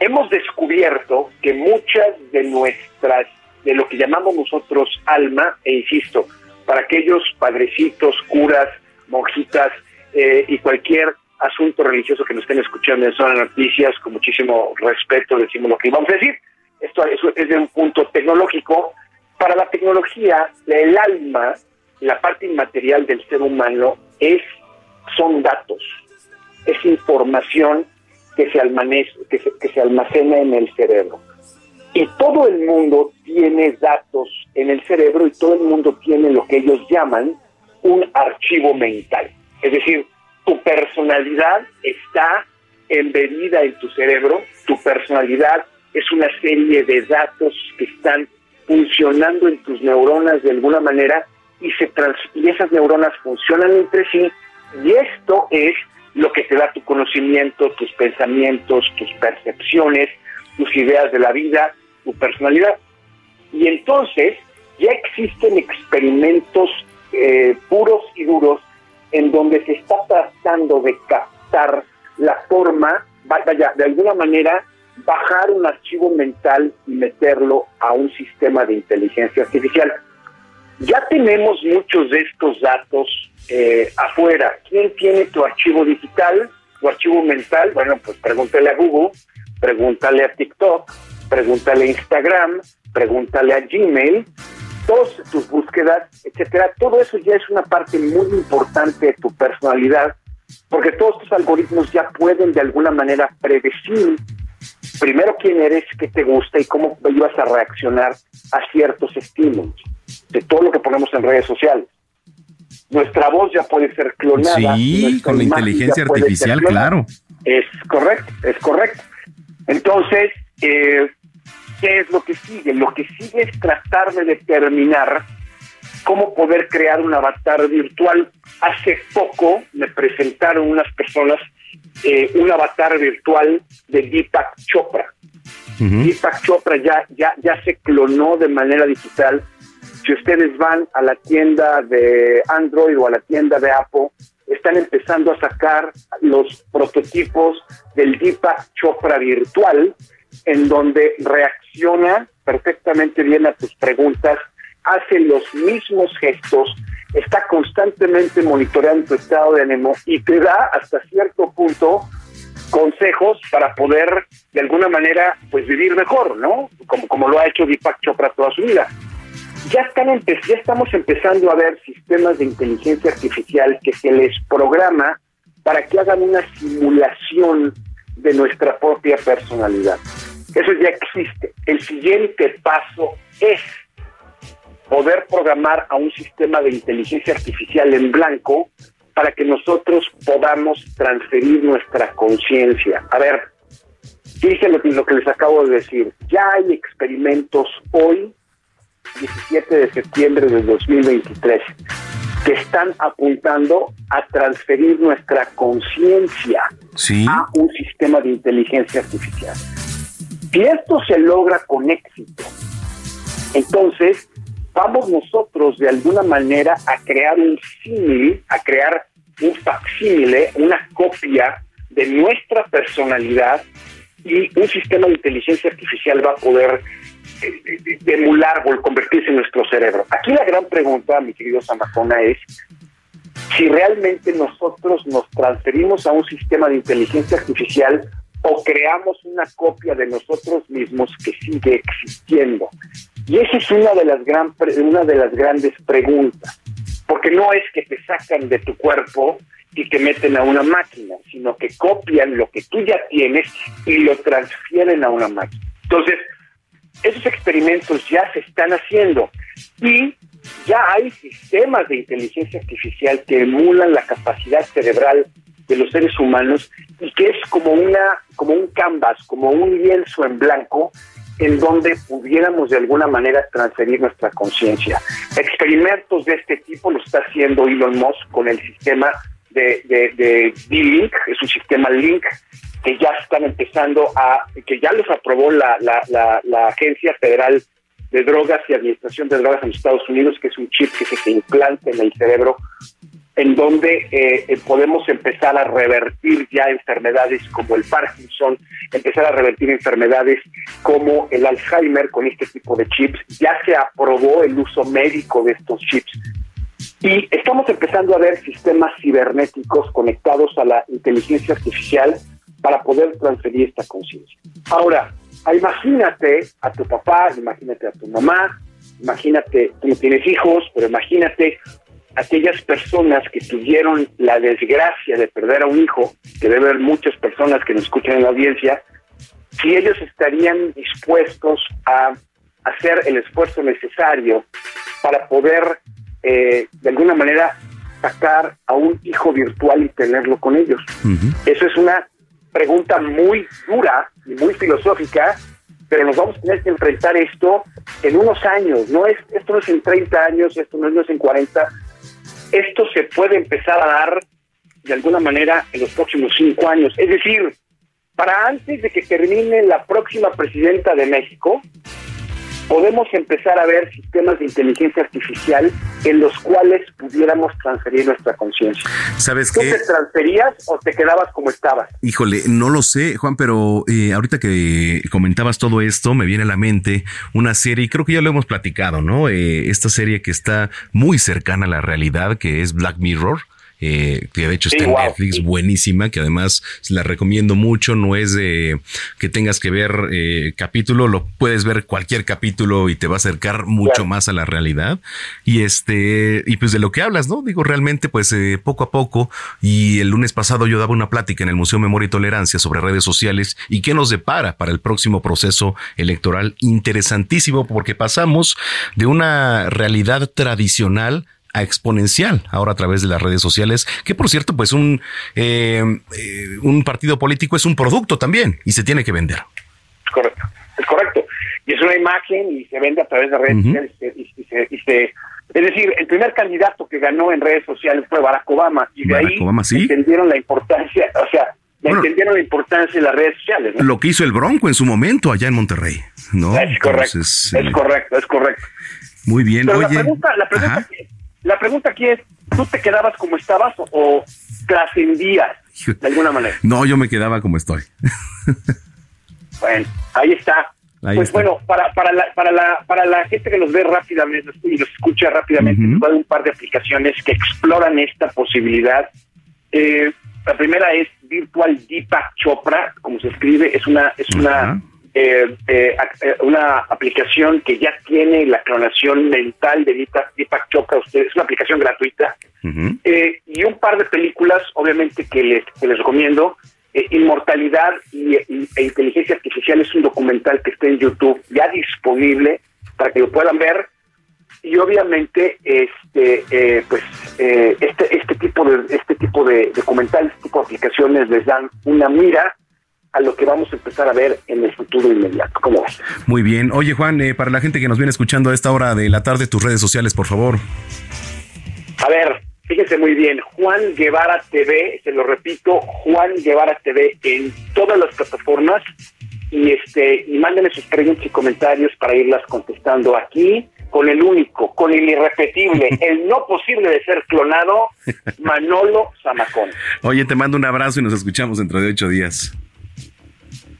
hemos descubierto que muchas de nuestras, de lo que llamamos nosotros alma, e insisto, para aquellos padrecitos, curas, monjitas eh, y cualquier asunto religioso que nos estén escuchando en Zona Noticias, con muchísimo respeto decimos lo que íbamos a decir. Esto es de un punto tecnológico. Para la tecnología, el alma, la parte inmaterial del ser humano, es son datos, es información que se, almanece, que, se, que se almacena en el cerebro. Y todo el mundo tiene datos en el cerebro y todo el mundo tiene lo que ellos llaman un archivo mental. Es decir, tu personalidad está embebida en tu cerebro, tu personalidad es una serie de datos que están funcionando en tus neuronas de alguna manera y, se trans- y esas neuronas funcionan entre sí y esto es lo que te da tu conocimiento, tus pensamientos, tus percepciones, tus ideas de la vida, tu personalidad. Y entonces ya existen experimentos eh, puros y duros en donde se está tratando de captar la forma, va- vaya, de alguna manera bajar un archivo mental y meterlo a un sistema de inteligencia artificial. Ya tenemos muchos de estos datos eh, afuera. ¿Quién tiene tu archivo digital, tu archivo mental? Bueno, pues pregúntale a Google, pregúntale a TikTok, pregúntale a Instagram, pregúntale a Gmail, todas tus búsquedas, etcétera. Todo eso ya es una parte muy importante de tu personalidad, porque todos tus algoritmos ya pueden de alguna manera predecir primero quién eres, qué te gusta y cómo ibas a reaccionar a ciertos estímulos de todo lo que ponemos en redes sociales. Nuestra voz ya puede ser clonada. Sí, con la inteligencia artificial, claro. Es correcto, es correcto. Entonces, eh, ¿qué es lo que sigue? Lo que sigue es tratar de determinar cómo poder crear un avatar virtual. Hace poco me presentaron unas personas eh, un avatar virtual de Deepak Chopra. Deepak Chopra ya, ya, ya se clonó de manera digital. Si ustedes van a la tienda de Android o a la tienda de Apple, están empezando a sacar los prototipos del Deepak Chopra virtual, en donde reacciona perfectamente bien a tus preguntas, hace los mismos gestos, está constantemente monitoreando tu estado de ánimo y te da hasta cierto punto consejos para poder de alguna manera pues vivir mejor, ¿no? Como, como lo ha hecho Deepak Chopra toda su vida. Ya, están ya estamos empezando a ver sistemas de inteligencia artificial que se les programa para que hagan una simulación de nuestra propia personalidad. Eso ya existe. El siguiente paso es poder programar a un sistema de inteligencia artificial en blanco para que nosotros podamos transferir nuestra conciencia. A ver, fíjense lo que les acabo de decir. Ya hay experimentos hoy 17 de septiembre del 2023 que están apuntando a transferir nuestra conciencia a un sistema de inteligencia artificial. Si esto se logra con éxito, entonces vamos nosotros de alguna manera a crear un símil, a crear un facsímile, una copia de nuestra personalidad y un sistema de inteligencia artificial va a poder eh, de- emular o convertirse en nuestro cerebro. Aquí la gran pregunta, mi querido Samacona, es si realmente nosotros nos transferimos a un sistema de inteligencia artificial o creamos una copia de nosotros mismos que sigue existiendo. Y esa es una de las gran una de las grandes preguntas, porque no es que te sacan de tu cuerpo y te meten a una máquina, sino que copian lo que tú ya tienes y lo transfieren a una máquina. Entonces, esos experimentos ya se están haciendo y ya hay sistemas de inteligencia artificial que emulan la capacidad cerebral de los seres humanos y que es como una como un canvas, como un lienzo en blanco en donde pudiéramos de alguna manera transferir nuestra conciencia. Experimentos de este tipo lo está haciendo Elon Musk con el sistema de, de, de D-Link, es un sistema Link que ya están empezando a, que ya los aprobó la, la, la, la Agencia Federal de Drogas y Administración de Drogas en Estados Unidos, que es un chip que se implanta en el cerebro, en donde eh, eh, podemos empezar a revertir ya enfermedades como el Parkinson, empezar a revertir enfermedades como el Alzheimer con este tipo de chips. Ya se aprobó el uso médico de estos chips. Y estamos empezando a ver sistemas cibernéticos conectados a la inteligencia artificial para poder transferir esta conciencia. Ahora, imagínate a tu papá, imagínate a tu mamá, imagínate, tú no tienes hijos, pero imagínate aquellas personas que tuvieron la desgracia de perder a un hijo, que debe haber muchas personas que nos escuchan en la audiencia, si ellos estarían dispuestos a hacer el esfuerzo necesario para poder eh, de alguna manera sacar a un hijo virtual y tenerlo con ellos. Eso es una pregunta muy dura y muy filosófica, pero nos vamos a tener que enfrentar esto en unos años. No es esto no es en 30 años, esto no es, en 40. Esto se puede empezar a dar de alguna manera en los próximos cinco años. Es decir, para antes de que termine la próxima presidenta de México, podemos empezar a ver sistemas de inteligencia artificial en los cuales pudiéramos transferir nuestra conciencia. ¿Sabes ¿Tú qué? te transferías o te quedabas como estabas? Híjole, no lo sé, Juan, pero eh, ahorita que comentabas todo esto, me viene a la mente una serie, y creo que ya lo hemos platicado, ¿no? Eh, esta serie que está muy cercana a la realidad, que es Black Mirror. Eh, que de hecho Sí, está en wow, Netflix, buenísima, que además la recomiendo mucho, no es de que tengas que ver eh, capítulo, lo puedes ver cualquier capítulo y te va a acercar mucho más a la realidad. Y este, y pues de lo que hablas, ¿no? Digo, realmente, pues eh, poco a poco, y el lunes pasado yo daba una plática en el Museo Memoria y Tolerancia sobre redes sociales y qué nos depara para el próximo proceso electoral interesantísimo, porque pasamos de una realidad tradicional a exponencial ahora a través de las redes sociales, que por cierto, pues un, eh, eh, un partido político es un producto también y se tiene que vender. Es correcto, es correcto. Y es una imagen y se vende a través de redes sociales. Y, y se, y se- es decir, el primer candidato que ganó en redes sociales fue Barack Obama. Y de Barack ahí Obama, sí. entendieron la importancia, o sea, entendieron la importancia de las redes sociales. ¿no? Lo que hizo el Bronco en su momento allá en Monterrey, ¿no? Es correcto, Entonces, es eh, correcto, es correcto. Muy bien, Pero la oye. pregunta, la pregunta, Ajá. La pregunta aquí es, ¿tú te quedabas como estabas o, o trascendías de alguna manera? No, yo me quedaba como estoy. Bueno, ahí está. Ahí pues está. bueno, para, para, la, para, la, para la gente que nos ve rápidamente y nos escucha rápidamente, a dar un par de aplicaciones que exploran esta posibilidad. Eh, la primera es Virtual Deepak Chopra, como se escribe, es una es una eh, eh, una aplicación que ya tiene la clonación mental de Deepak, Deepak Chopra. Es una aplicación gratuita. Eh, y un par de películas, obviamente, que les, que les recomiendo. Eh, Inmortalidad y, y- e Inteligencia Artificial es un documental que está en YouTube ya disponible para que lo puedan ver. Y obviamente, este, eh, pues, eh, este, este tipo de, este tipo de documentales, este tipo de aplicaciones les dan una mira a lo que vamos a empezar a ver en el futuro inmediato. ¿Cómo ves? Muy bien. Oye, Juan, eh, para la gente que nos viene escuchando a esta hora de la tarde, tus redes sociales, por favor. A ver, fíjense muy bien, Juan Guevara TV, se lo repito, Juan Guevara TV en todas las plataformas y este y mándenme sus preguntas y comentarios para irlas contestando aquí con el único, con el irrepetible, el no posible de ser clonado, Manolo Zamacón. Oye, te mando un abrazo y nos escuchamos dentro de ocho días.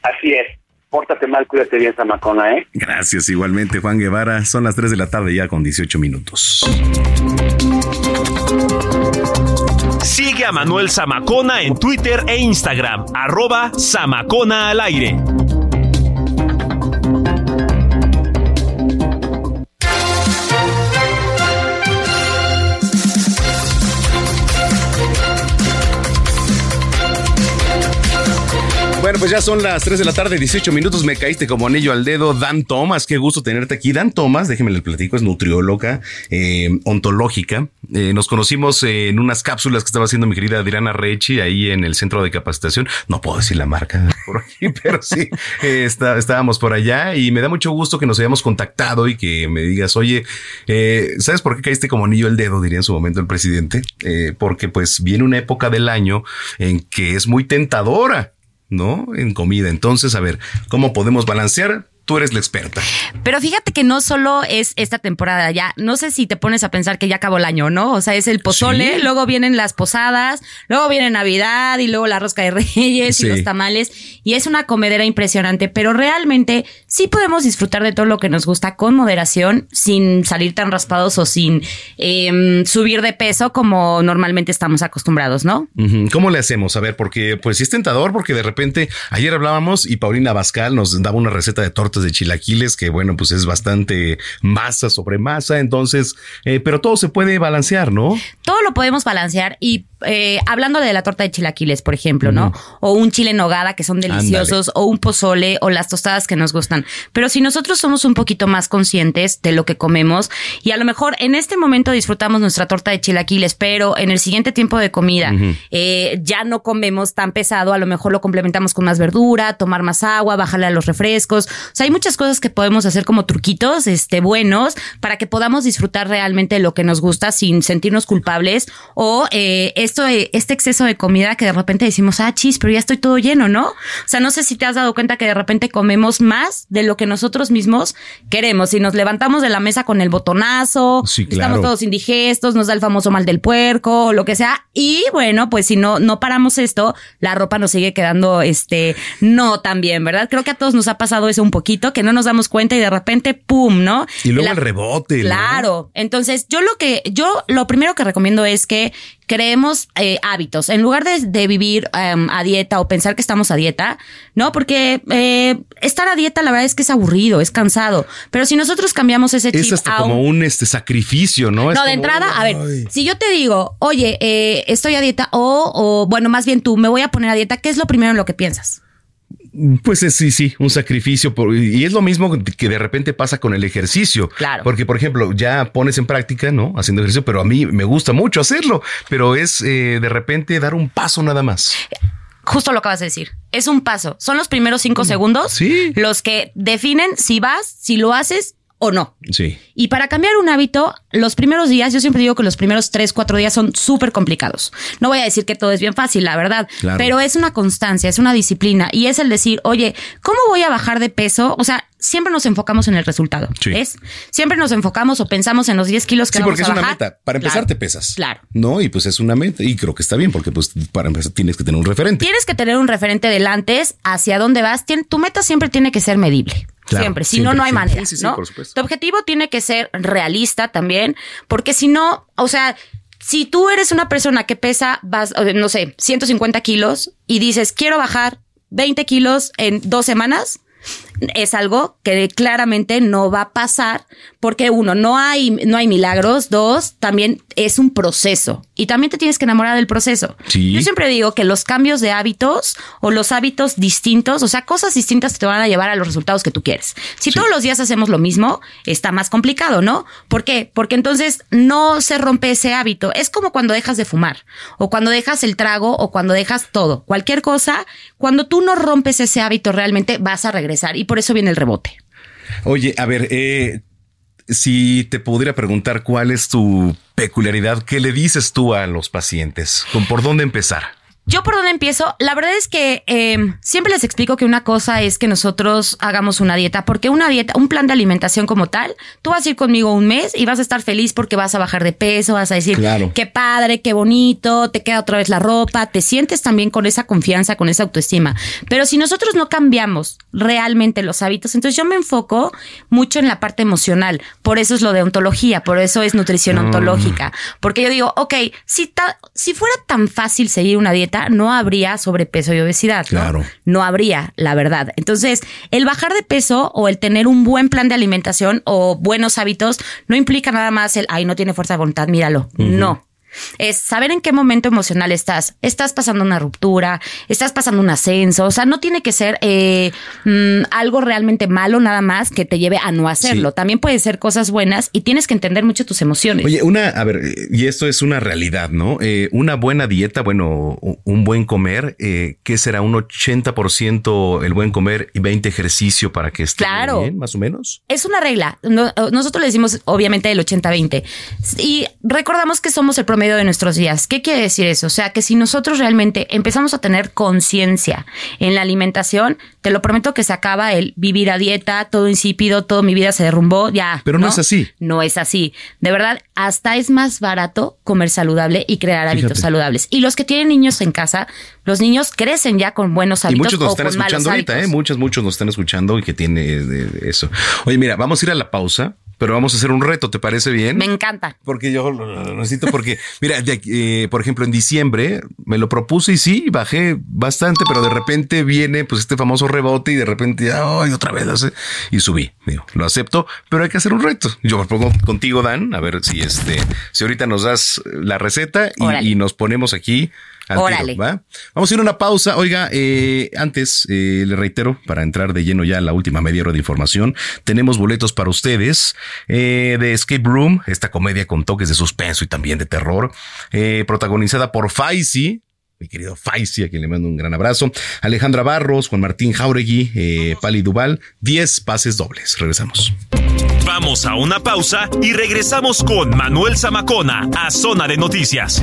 Así es. Pórtate mal, cuídate bien, Zamacona, ¿eh? Gracias, igualmente, Juan Guevara. Son las 3 de la tarde ya con 18 minutos. Sigue a Manuel Zamacona en Twitter e Instagram, arroba Zamacona al aire. Pues ya son las 3 de la tarde, 18 minutos. Me caíste como anillo al dedo. Dan Thomas, qué gusto tenerte aquí. Dan Thomas, déjeme le platico, es nutrióloga, eh, ontológica. Eh, nos conocimos en unas cápsulas que estaba haciendo mi querida Adriana Rechi ahí en el centro de capacitación. No puedo decir la marca por aquí, pero sí, eh, está- estábamos por allá y me da mucho gusto que nos hayamos contactado y que me digas, oye, eh, ¿sabes por qué caíste como anillo al dedo? Diría en su momento el presidente. Eh, porque pues viene una época del año en que es muy tentadora. ¿No? En comida. Entonces, a ver, ¿cómo podemos balancear? Tú eres la experta. Pero fíjate que no solo es esta temporada ya. No sé si te pones a pensar que ya acabó el año, ¿no? O sea, es el pozole, Sí. luego vienen las posadas, luego viene Navidad y luego la rosca de reyes Sí. y los tamales. Y es una comedera impresionante, pero realmente sí podemos disfrutar de todo lo que nos gusta con moderación, sin salir tan raspados o sin em, subir de peso como normalmente estamos acostumbrados, ¿no? ¿Cómo le hacemos? A ver, porque pues sí es tentador, porque de repente ayer hablábamos y Paulina Bascal nos daba una receta de tortas de chilaquiles que bueno, pues es bastante masa sobre masa, entonces, eh, pero todo se puede balancear, ¿no? todo lo podemos balancear y eh, hablando de la torta de chilaquiles, por ejemplo, ¿no? O un chile en nogada que son deliciosos, o un pozole, o las tostadas que nos gustan. Pero si nosotros somos un poquito más conscientes de lo que comemos y a lo mejor en este momento disfrutamos nuestra torta de chilaquiles, pero en el siguiente tiempo de comida eh, ya no comemos tan pesado, a lo mejor lo complementamos con más verdura, tomar más agua, bajarle a los refrescos. O sea, hay muchas cosas que podemos hacer como truquitos, este, buenos, para que podamos disfrutar realmente lo que nos gusta sin sentirnos culpables o eh, esto, de- este exceso de comida que de repente decimos, ah, chis, pero ya estoy todo lleno, ¿no? O sea, no sé si te has dado cuenta que de repente comemos más de lo que nosotros mismos queremos. Si nos levantamos de la mesa con el botonazo, Sí, estamos todos indigestos, nos da el famoso mal del puerco o lo que sea. Y bueno, pues si no, no paramos esto, la ropa nos sigue quedando, este, no tan bien, ¿verdad? Creo que a todos nos ha pasado eso un poquito, que no nos damos cuenta y de repente, ¡pum! ¿no? Y luego La- el rebote. ¿no? Claro. Entonces, yo lo que, yo lo primero que recomiendo es que creemos eh, hábitos. En lugar de, de vivir em, a dieta o pensar que estamos a dieta, ¿no? Porque eh, estar a dieta, la verdad es que es aburrido, es cansado. Pero si nosotros cambiamos ese chip Es hasta a un- como un este sacrificio, ¿no? Es no, de entrada, a ver, ay. si yo te digo, oye, eh, estoy a dieta o, o, bueno, más bien tú, me voy a poner a dieta, ¿qué es lo primero en lo que piensas? Pues es, sí, sí, un sacrificio. por- y es lo mismo que de repente pasa con el ejercicio. Claro. Porque, por ejemplo, ya pones en práctica, ¿no? Haciendo ejercicio, pero a mí me gusta mucho hacerlo. Pero es eh, de repente dar un paso nada más. Justo lo acabas de decir. Es un paso. Son los primeros cinco segundos los que definen si vas, si lo haces o no. Sí. Y para cambiar un hábito, los primeros días, yo siempre digo que los primeros tres, cuatro días son súper complicados. No voy a decir que todo es bien fácil, la verdad, Claro. pero es una constancia, es una disciplina y es el decir, oye, ¿cómo voy a bajar de peso? O sea, siempre nos enfocamos en el resultado. Sí. ¿ves? Siempre nos enfocamos o pensamos en los 10 kilos que Sí, vamos porque a es una meta. Para empezar, Claro. te pesas. Claro. No, y pues es una meta. Y creo que está bien, porque pues para empezar tienes que tener un referente. Tienes que tener un referente del antes, hacia dónde vas. Tien- tu meta siempre tiene que ser medible. Claro, siempre, si siempre, no, no hay siempre. manera, Sí, sí, sí, ¿no? por supuesto. Tu objetivo tiene que ser realista también, porque si no, o sea, si tú eres una persona que pesa, vas, no sé, 150 kilos y dices, quiero bajar 20 kilos en dos semanas, es algo que claramente no va a pasar porque uno, no hay, no hay milagros, dos, también es un proceso y también te tienes que enamorar del proceso. Sí. Yo siempre digo que los cambios de hábitos o los hábitos distintos, o sea, cosas distintas te van a llevar a los resultados que tú quieres. Si todos los días hacemos lo mismo, está más complicado, ¿no? ¿Por qué? Porque entonces no se rompe ese hábito. Es como cuando dejas de fumar o cuando dejas el trago o cuando dejas todo, cualquier cosa, cuando tú no rompes ese hábito realmente vas a regresar y por eso viene el rebote. Oye, a ver, eh, si te pudiera preguntar cuál es tu peculiaridad, ¿qué le dices tú a los pacientes? ¿Con por dónde empezar? Yo por dónde empiezo, la verdad es que eh, siempre les explico que una cosa es que nosotros hagamos una dieta, porque una dieta, un plan de alimentación como tal, tú vas a ir conmigo un mes y vas a estar feliz porque vas a bajar de peso, vas a decir, Claro. qué padre, qué bonito, te queda otra vez la ropa, te sientes también con esa confianza, con esa autoestima. Pero si nosotros no cambiamos realmente los hábitos, entonces yo me enfoco mucho en la parte emocional, por eso es lo de ontología, por eso es nutrición Mm. ontológica, porque yo digo, ok, si, ta- si fuera tan fácil seguir una dieta, no habría sobrepeso y obesidad. ¿no? Claro. No habría, la verdad. Entonces, el bajar de peso o el tener un buen plan de alimentación o buenos hábitos no implica nada más el, ay, no tiene fuerza de voluntad, míralo. No. Es saber en qué momento emocional estás. Estás pasando una ruptura, estás pasando un ascenso. O sea, no tiene que ser eh, mm, algo realmente malo nada más que te lleve a no hacerlo. Sí. También puede ser cosas buenas y tienes que entender mucho tus emociones. Oye, una, a ver, y esto es una realidad, ¿no? Eh, una buena dieta, bueno, un buen comer, eh, ¿qué será? Un 80% el buen comer y 20 ejercicio para que esté Claro. bien, más o menos. Es una regla. No- nosotros le decimos, obviamente, el 80-20. Y recordamos que somos el promedio de nuestros días. ¿Qué quiere decir eso? O sea, que si nosotros realmente empezamos a tener conciencia en la alimentación, te lo prometo que se acaba el vivir a dieta, todo insípido, todo mi vida se derrumbó, ya. Pero no es así. No es así. De verdad, hasta es más barato comer saludable y crear hábitos Fíjate. saludables. Y los que tienen niños en casa, los niños crecen ya con buenos Y hábitos muchos nos o están escuchando ahorita, ¿eh? Muchos, muchos nos están escuchando y que tiene eh, eso. Oye, mira, vamos a ir a la pausa, pero vamos a hacer un reto, ¿te parece bien? Me encanta. Porque yo lo, necesito porque, mira, de eh, por ejemplo, en diciembre me lo propuse y sí, bajé bastante, pero de repente viene pues este famoso rebote y de repente, ay, otra vez, lo sé", y subí. Digo, lo acepto, pero hay que hacer un reto. Yo me pongo contigo, Dan, a ver si este, si ahorita nos das la receta y nos ponemos aquí. Al tiro, Órale. ¿va? Vamos a ir a una pausa. Oiga, eh, antes eh, le reitero, para entrar de lleno ya a la última media hora de información, tenemos boletos para ustedes eh, de Escape Room, esta comedia con toques de suspenso y también de terror, eh, protagonizada por Faisy. Mi querido Faisy, a quien le mando un gran abrazo. Alejandra Barros, Juan Martín Jauregui, eh, Pali Duval, 10 pases dobles. Regresamos. Vamos a una pausa y regresamos con Manuel Zamacona a Zona de Noticias.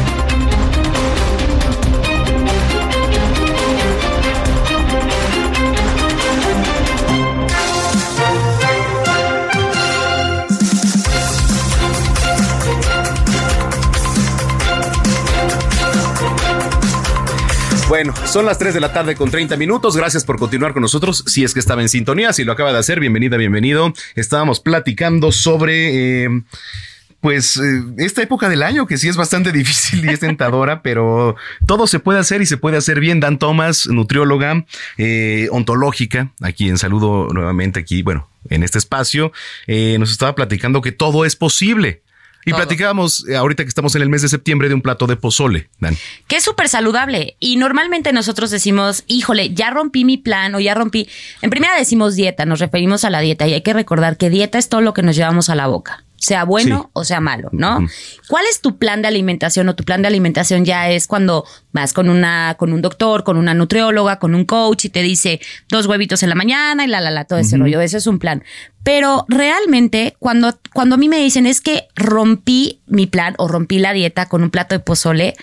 Bueno, son las 3 de la tarde con 30 minutos. Gracias por continuar con nosotros. Si es que estaba en sintonía, si lo acaba de hacer, bienvenida, bienvenido. Estábamos platicando sobre, eh, pues, eh, esta época del año que sí es bastante difícil y es tentadora, pero todo se puede hacer y se puede hacer bien. Dan Thomas, nutrióloga, eh, ontológica, aquí en saludo nuevamente aquí, bueno, en este espacio, nos estaba platicando que todo es posible. Y Todo. platicábamos eh, ahorita que estamos en el mes de septiembre de un plato de pozole, Dan. que es súper saludable. Y normalmente nosotros decimos, híjole, ya rompí mi plan o ya rompí. En primera decimos dieta, nos referimos a la dieta y hay que recordar que dieta es todo lo que nos llevamos a la boca. Sea bueno Sí. o sea malo, ¿no? ¿Cuál es tu plan de alimentación o tu plan de alimentación ya es cuando vas con una, con un doctor, con una nutrióloga, con un coach y te dice dos huevitos en la mañana y la, la, la, todo ese rollo. Ese es un plan. Pero realmente, cuando, cuando a mí me dicen es que rompí mi plan o rompí la dieta con un plato de pozole,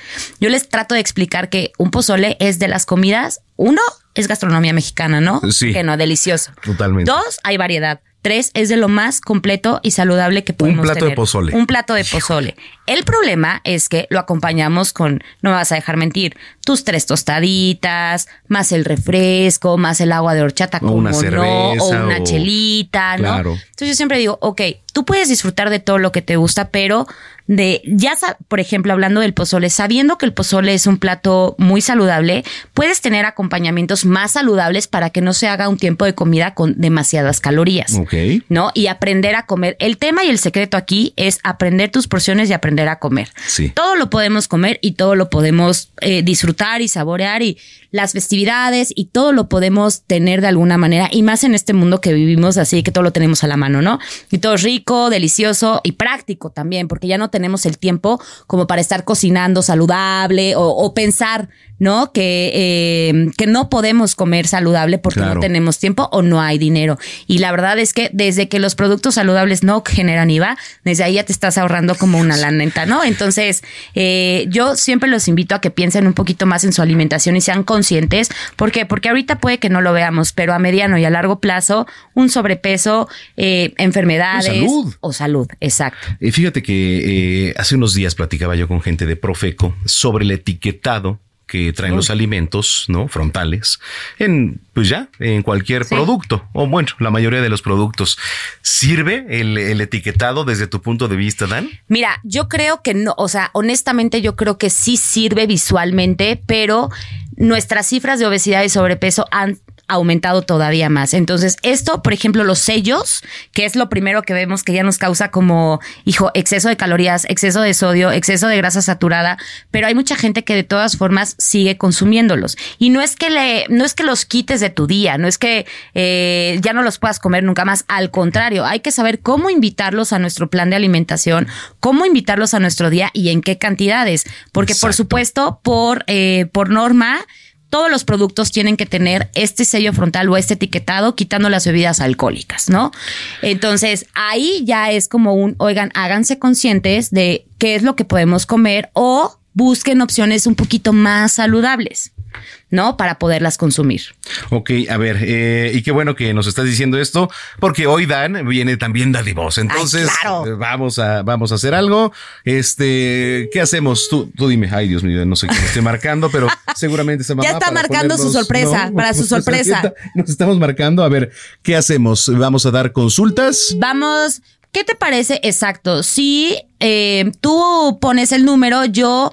yo les trato de explicar que un pozole es de las comidas, uno, es gastronomía mexicana, ¿no? Sí. Que no, delicioso. Totalmente. Dos, hay variedad. Tres, es de lo más completo y saludable que podemos plato de tener. pozole. Un plato de pozole. El problema es que lo acompañamos con, no me vas a dejar mentir, tus tres tostaditas, más el refresco, más el agua de horchata, O como una no, cerveza, o una o- chelita, ¿no? Claro. Entonces yo siempre digo, ok, tú puedes disfrutar de todo lo que te gusta, pero de, ya, por ejemplo, hablando del pozole, sabiendo que el pozole es un plato muy saludable, puedes tener acompañamientos más saludables para que no se haga un tiempo de comida con demasiadas calorías. Ok. ¿no? Y aprender a comer. El tema y el secreto aquí es aprender tus porciones y aprender a comer. Sí. Todo lo podemos comer y todo lo podemos eh, disfrutar y saborear y las festividades y todo lo podemos tener de alguna manera y más en este mundo que vivimos así que todo lo tenemos a la mano, ¿no? Y todo es rico, delicioso y práctico también porque ya no tenemos el tiempo como para estar cocinando saludable o, o pensar, ¿no? Que, eh, que no podemos comer saludable porque Claro. no tenemos tiempo o no hay dinero. Y la verdad es que desde que los productos saludables no generan IVA, desde ahí ya te estás ahorrando como una laneta, ¿no? Entonces, eh, yo siempre los invito a que piensen un poquito más en su alimentación y sean conscientes. ¿Por qué? Porque ahorita puede que no lo veamos, pero a mediano y a largo plazo, un sobrepeso, eh, enfermedades salud. o salud, exacto. Eh, fíjate que eh, hace unos días platicaba yo con gente de Profeco sobre el etiquetado que traen los alimentos, ¿no? Frontales, en, pues ya, en cualquier producto, o bueno, la mayoría de los productos. ¿Sirve el, el etiquetado desde tu punto de vista, Dan? Mira, yo creo que no, o sea, honestamente yo creo que sí sirve visualmente, pero nuestras cifras de obesidad y sobrepeso han aumentado todavía más. Entonces, esto, por ejemplo, los sellos, que es lo primero que vemos que ya nos causa como, hijo, exceso de calorías, exceso de sodio, exceso de grasa saturada, pero hay mucha gente que de todas formas sigue consumiéndolos. Y no es que le, no es que los quites de tu día, no es que eh, ya no los puedas comer nunca más. Al contrario, hay que saber cómo invitarlos a nuestro plan de alimentación, cómo invitarlos a nuestro día y en qué cantidades. Porque, por supuesto, por, eh, por norma, todos los productos tienen que tener este sello frontal o este etiquetado, quitando las bebidas alcohólicas, ¿no? Entonces, ahí ya es como un, oigan, háganse conscientes de qué es lo que podemos comer o busquen opciones un poquito más saludables, ¿no? Para poderlas consumir. Ok, a ver, eh, y qué bueno que nos estás diciendo esto, porque hoy Dan viene también dadivoso. Entonces, claro. eh, vamos a, vamos a hacer algo. Este, ¿qué hacemos? Tú, tú dime, ay Dios mío, no sé quién esté marcando, pero seguramente mamá Ya está marcando su sorpresa, para su sorpresa. Aquí está, Nos estamos marcando. A ver, ¿qué hacemos? ¿Vamos a dar consultas? Vamos, ¿qué te parece exacto? Si eh, tú pones el número, yo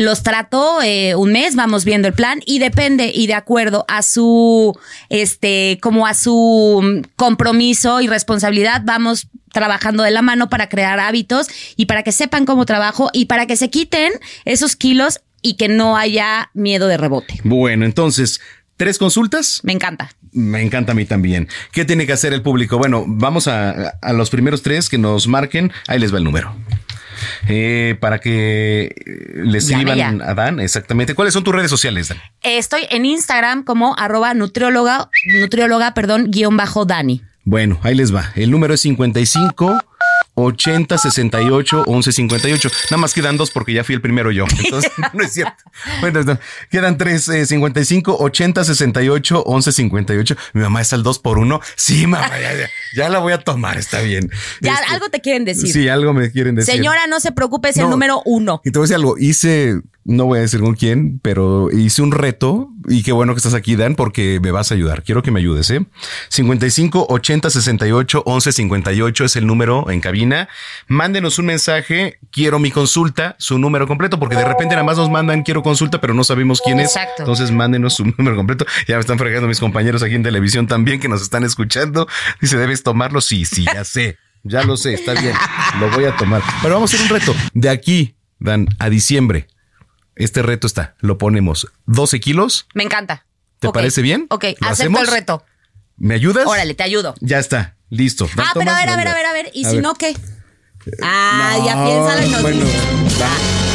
los trato eh, un mes, vamos viendo el plan y depende y de acuerdo a su, este, como a su mm, compromiso y responsabilidad, vamos trabajando de la mano para crear hábitos y para que sepan cómo trabajo y para que se quiten esos kilos y que no haya miedo de rebote. Bueno, entonces, ¿tres consultas? Me encanta. Me encanta a mí también. ¿Qué tiene que hacer el público? Bueno, vamos a, a los primeros tres que nos marquen. Ahí les va el número. Eh, para que eh, les escriban a Dan, exactamente. ¿Cuáles son tus redes sociales, Dan? Estoy en Instagram como arroba nutrióloga, nutrióloga, perdón, guion bajo Dani. Bueno, ahí les va. El número es 55 80 68 11 58. Nada más quedan dos porque ya fui el primero yo. Entonces, no es cierto. Bueno, no, quedan tres: eh, 55 80 68 11 58. Mi mamá es al 2 por 1 Sí, mamá, ya, ya, ya la voy a tomar, está bien. Ya Este, algo te quieren decir. Sí, algo me quieren decir. Señora, no se preocupe, es el No. número uno. Y te voy a decir algo, hice, no voy a decir con quién, pero hice un reto y qué bueno que estás aquí, Dan, porque me vas a ayudar. Quiero que me ayudes, ¿eh? 55 80 68 11 58 es el número en cabina. Mándenos un mensaje, quiero mi consulta, su número completo, porque de repente nada más nos mandan quiero consulta, pero no sabemos quién es. Exacto. Entonces mándenos su número completo. Ya me están fregando mis compañeros aquí en televisión también que nos están escuchando. Dice, ¿debes tomarlo? Sí, sí, ya sé. Ya lo sé, está bien. Lo voy a tomar. Pero vamos a hacer un reto. De aquí, Dan, a diciembre. Este reto está. Lo ponemos 12 kilos. Me encanta. ¿Te parece bien? Ok, ¿Lo acepto hacemos? el reto. ¿Me ayudas? Órale, te ayudo. Ya está. Listo. Dan, Ah, pero a ver, a ver, a ver, a ver. ¿Y A si ver. no qué? Ah, ya No, piénsalo y nos bueno,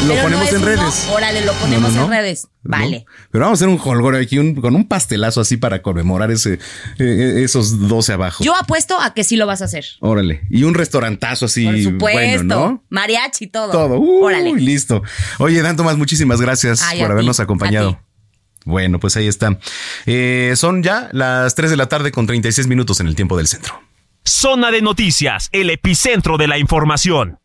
Lo pero ponemos en uno. redes. Órale, lo No, ponemos no, en redes. Vale. Pero vamos a hacer un holgor aquí un- con un pastelazo así para conmemorar ese, eh, eh, esos 12 abajo. Yo apuesto a que sí lo vas a hacer. Órale. Y un restaurantazo así. Por supuesto. Bueno, ¿no? Mariachi, todo. Todo. Uy, Órale. listo. Oye, Dan Tomás, muchísimas gracias Ay, por habernos ti, acompañado. Bueno, pues ahí está. Eh, son ya las 3 de la tarde con 36 minutos en el tiempo del centro. Zona de noticias, el epicentro de la información.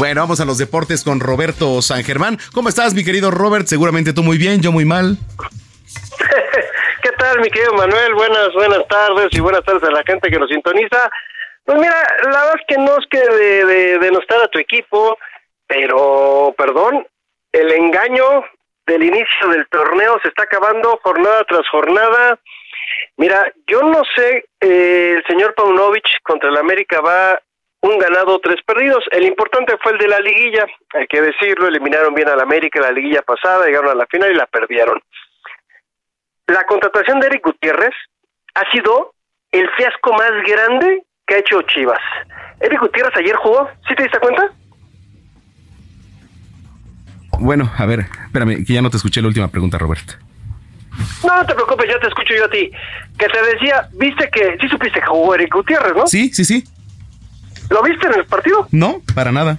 Bueno, vamos a los deportes con Roberto San Germán. ¿Cómo estás, mi querido Robert? Seguramente tú muy bien, yo muy mal. ¿Qué tal, mi querido Manuel? Buenas, buenas tardes y buenas tardes a la gente que nos sintoniza. Pues mira, la verdad es que no es que de, de, denostar a tu equipo, pero, perdón, el engaño del inicio del torneo se está acabando jornada tras jornada. Mira, yo no sé, eh, el señor Paunovic contra el América va un ganado, tres perdidos. El importante fue el de la liguilla, hay que decirlo, eliminaron bien al América la liguilla pasada, llegaron a la final y la perdieron. La contratación de Eric Gutiérrez ha sido el fiasco más grande que ha hecho Chivas. Eric Gutiérrez ayer jugó, ¿sí te diste cuenta? Bueno, a ver, espérame, que ya no te escuché la última pregunta, Robert. No, no te preocupes, ya te escucho yo a ti. Que te decía, viste que, sí supiste que jugó Eric Gutiérrez, ¿no? Sí, sí, sí. ¿Lo viste en el partido? No, para nada.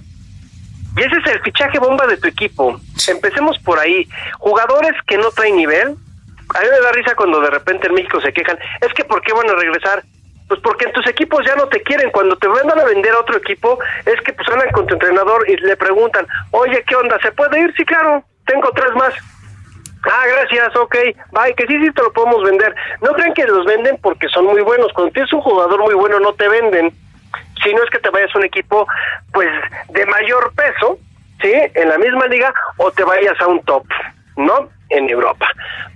Y ese es el fichaje bomba de tu equipo. Empecemos por ahí. Jugadores que no traen nivel. A mí me da risa cuando de repente en México se quejan. Es que ¿por qué van a regresar? Pues porque en tus equipos ya no te quieren. Cuando te mandan a vender a otro equipo, es que pues hablan con tu entrenador y le preguntan, oye, ¿qué onda? ¿Se puede ir? Sí, claro, tengo tres más. Ah, gracias, ok, bye, que sí, sí te lo podemos vender. No crean que los venden porque son muy buenos. Cuando tienes un jugador muy bueno, no te venden. Si no es que te vayas a un equipo, pues, de mayor peso, ¿sí? En la misma liga, o te vayas a un top, ¿no? En Europa.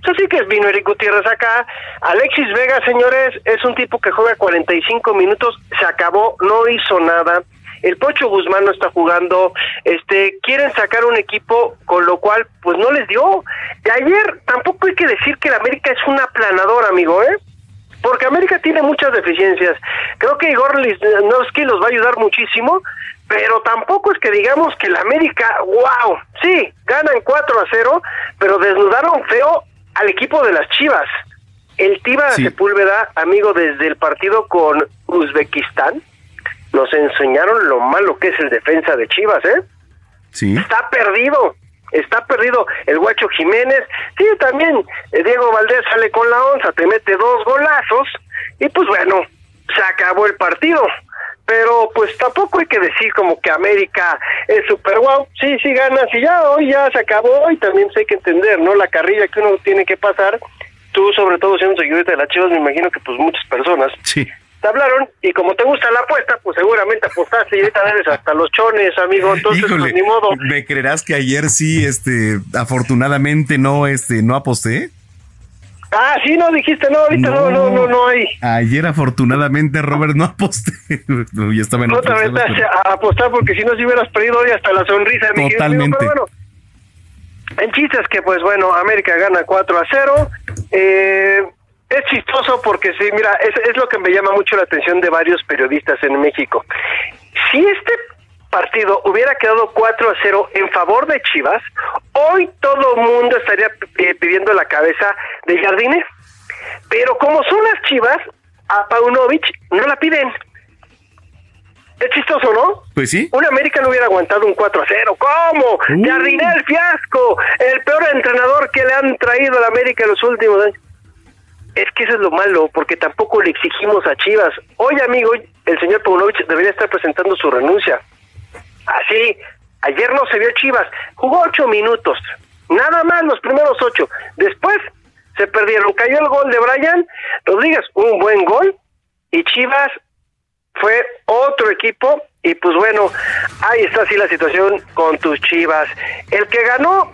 Pues así que vino Eric Gutiérrez acá. Alexis Vega, señores, es un tipo que juega 45 minutos, se acabó, no hizo nada. El Pocho Guzmán no está jugando, este, quieren sacar un equipo con lo cual pues no les dio. De ayer tampoco hay que decir que el América es un aplanador, amigo, ¿eh? Porque América tiene muchas deficiencias. Creo que Igor Lisnowski los va a ayudar muchísimo, pero tampoco es que digamos que el América, wow, sí, ganan 4 a 0, pero desnudaron feo al equipo de las Chivas. El Tiba Sepúlveda, amigo, desde el partido con Uzbekistán, nos enseñaron lo malo que es el defensa de Chivas, ¿eh? Sí. Está perdido, está perdido el Guacho Jiménez. Sí, también eh, Diego Valdés sale con la onza, te mete dos golazos y pues bueno, se acabó el partido. Pero pues tampoco hay que decir como que América es super guau. Sí, sí ganas y ya hoy ya se acabó y también hay que entender, ¿no? La carrilla que uno tiene que pasar. Tú sobre todo siendo seguidor de las Chivas, me imagino que pues muchas personas Sí. Hablaron y como te gusta la apuesta, pues seguramente apostaste y ahorita debes hasta los chones, amigo. Entonces, Híjole, pues ni modo. ¿me creerás que ayer sí, este, afortunadamente no, este, no aposté? Ah, sí, no dijiste, no, ahorita no, no, no, no hay. Ayer afortunadamente, Robert, no aposté. ya estaba en Otra vez a apostar porque si no, si hubieras perdido hoy hasta la sonrisa. mi. Totalmente. Pero bueno, en chistes que, pues bueno, América gana 4 a 0. Eh, es chistoso porque sí, mira, es, es lo que me llama mucho la atención de varios periodistas en México. Si este partido hubiera quedado 4 a 0 en favor de Chivas, hoy todo el mundo estaría eh, pidiendo la cabeza de Jardine. Pero como son las Chivas, a Paunovic no la piden. Es chistoso, ¿no? Pues sí. Un América no hubiera aguantado un 4 a 0. ¿Cómo? Uh. Jardine el fiasco. El peor entrenador que le han traído al América en los últimos años. Es que eso es lo malo, porque tampoco le exigimos a Chivas. Oye, amigo, el señor Paunovic debería estar presentando su renuncia. Así, ayer no se vio Chivas. Jugó ocho minutos. Nada más los primeros ocho. Después se perdieron. Cayó el gol de Brian Rodríguez, un buen gol. Y Chivas fue otro equipo y pues bueno, ahí está así la situación con tus Chivas. El que ganó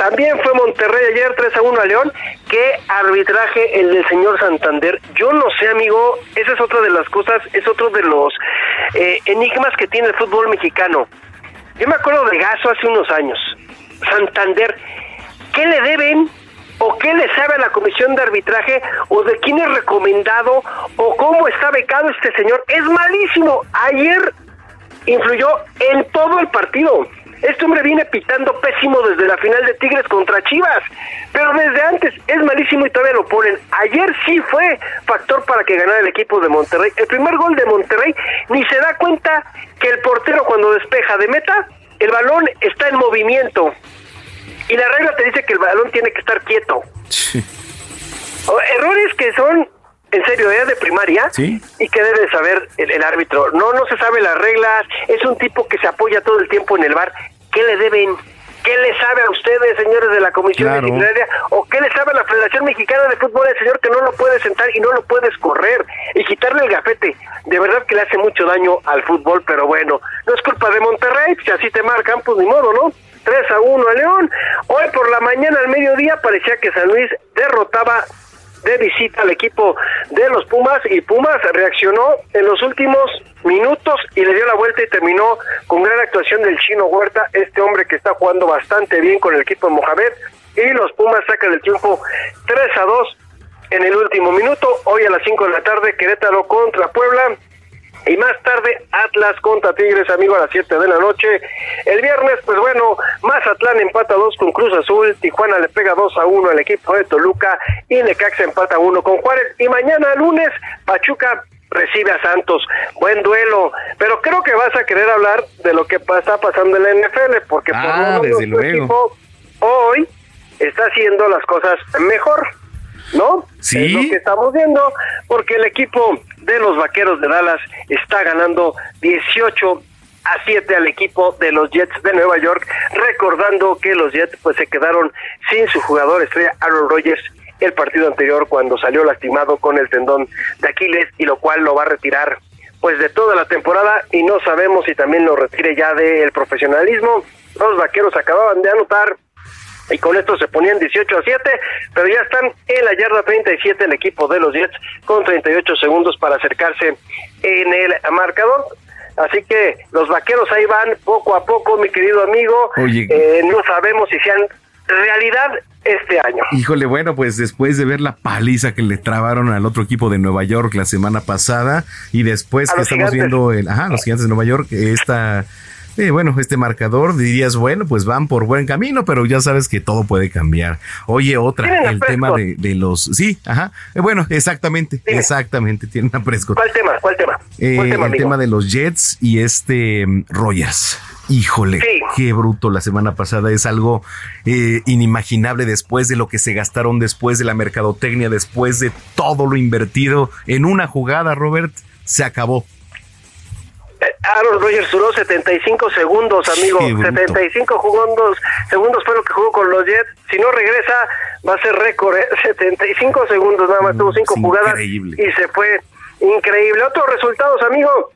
también fue Monterrey ayer 3 a 1 a León. Qué arbitraje el del señor Santander. Yo no sé, amigo, esa es otra de las cosas, es otro de los eh, enigmas que tiene el fútbol mexicano. Yo me acuerdo de Gaso hace unos años. Santander, ¿qué le deben? ¿O qué le sabe a la comisión de arbitraje? ¿O de quién es recomendado? ¿O cómo está becado este señor? Es malísimo. Ayer influyó en todo el partido. Este hombre viene pitando pésimo desde la final de Tigres contra Chivas, pero desde antes es malísimo y todavía lo ponen. Ayer sí fue factor para que ganara el equipo de Monterrey. El primer gol de Monterrey ni se da cuenta que el portero cuando despeja de meta, el balón está en movimiento. Y la regla te dice que el balón tiene que estar quieto. O- Errores que son en serio, ¿eh? de primaria, Sí. y que debe saber el, el árbitro. No, no se sabe las reglas, es un tipo que se apoya todo el tiempo en el bar. ¿Qué le deben? ¿Qué le sabe a ustedes, señores de la Comisión Claro. Disciplinaria? ¿O qué le sabe a la Federación Mexicana de Fútbol el señor que no lo puede sentar y no lo puedes correr y quitarle el gafete? De verdad que le hace mucho daño al fútbol, pero bueno, no es culpa de Monterrey, si así te marcan, pues ni modo, ¿no? 3 a 1 a León. Hoy por la mañana al mediodía parecía que San Luis derrotaba de visita al equipo de los Pumas y Pumas reaccionó en los últimos minutos y le dio la vuelta y terminó con gran actuación del chino Huerta, este hombre que está jugando bastante bien con el equipo de Mohamed y los Pumas sacan el triunfo 3 a 2 en el último minuto, hoy a las 5 de la tarde Querétaro contra Puebla y más tarde Atlas contra Tigres, amigo, a las 7 de la noche. El viernes, pues bueno, Mazatlán empata 2 con Cruz Azul, Tijuana le pega 2 a 1 al equipo de Toluca y Necaxa empata 1 con Juárez. Y mañana lunes, Pachuca recibe a Santos. Buen duelo, pero creo que vas a querer hablar de lo que está pasando en la NFL, porque por Ah, lo menos desde luego. equipo hoy está haciendo las cosas mejor. ¿no? Sí. Es lo que estamos viendo, porque el equipo de los Vaqueros de Dallas está ganando 18 a 7 al equipo de los Jets de Nueva York, recordando que los Jets pues se quedaron sin su jugador estrella Aaron Rodgers el partido anterior cuando salió lastimado con el tendón de Aquiles y lo cual lo va a retirar pues de toda la temporada y no sabemos si también lo retire ya del profesionalismo. Los Vaqueros acababan de anotar y con esto se ponían 18 a 7, pero ya están en la yarda 37 el equipo de los Jets con 38 segundos para acercarse en el marcador. Así que los vaqueros ahí van poco a poco, mi querido amigo. Oye. Eh, no sabemos si sean realidad este año. Híjole, bueno, pues después de ver la paliza que le trabaron al otro equipo de Nueva York la semana pasada y después A que estamos Gigantes. viendo el, ajá, los gigantes de Nueva York, esta, eh, bueno, este marcador, dirías, bueno, pues van por buen camino, pero ya sabes que todo puede cambiar. Oye, otra, el tema de, de los, sí, ajá, eh, bueno, exactamente, exactamente, tienen a Prescott. ¿Cuál tema? ¿Cuál tema? Eh, ¿Cuál tema, el amigo? tema de los Jets y este mm, Rogers. Híjole, Sí. qué bruto la semana pasada. Es algo eh, inimaginable después de lo que se gastaron, después de la mercadotecnia, después de todo lo invertido en una jugada, Robert. Se acabó. Eh, Aaron Rodgers duró 75 segundos, amigo. Bruto. 75 segundos, segundos fue lo que jugó con los Jets. Si no regresa, va a ser récord. ¿eh? 75 segundos, nada más tuvo cinco es jugadas increíble. y se fue increíble. Otros resultados, amigo.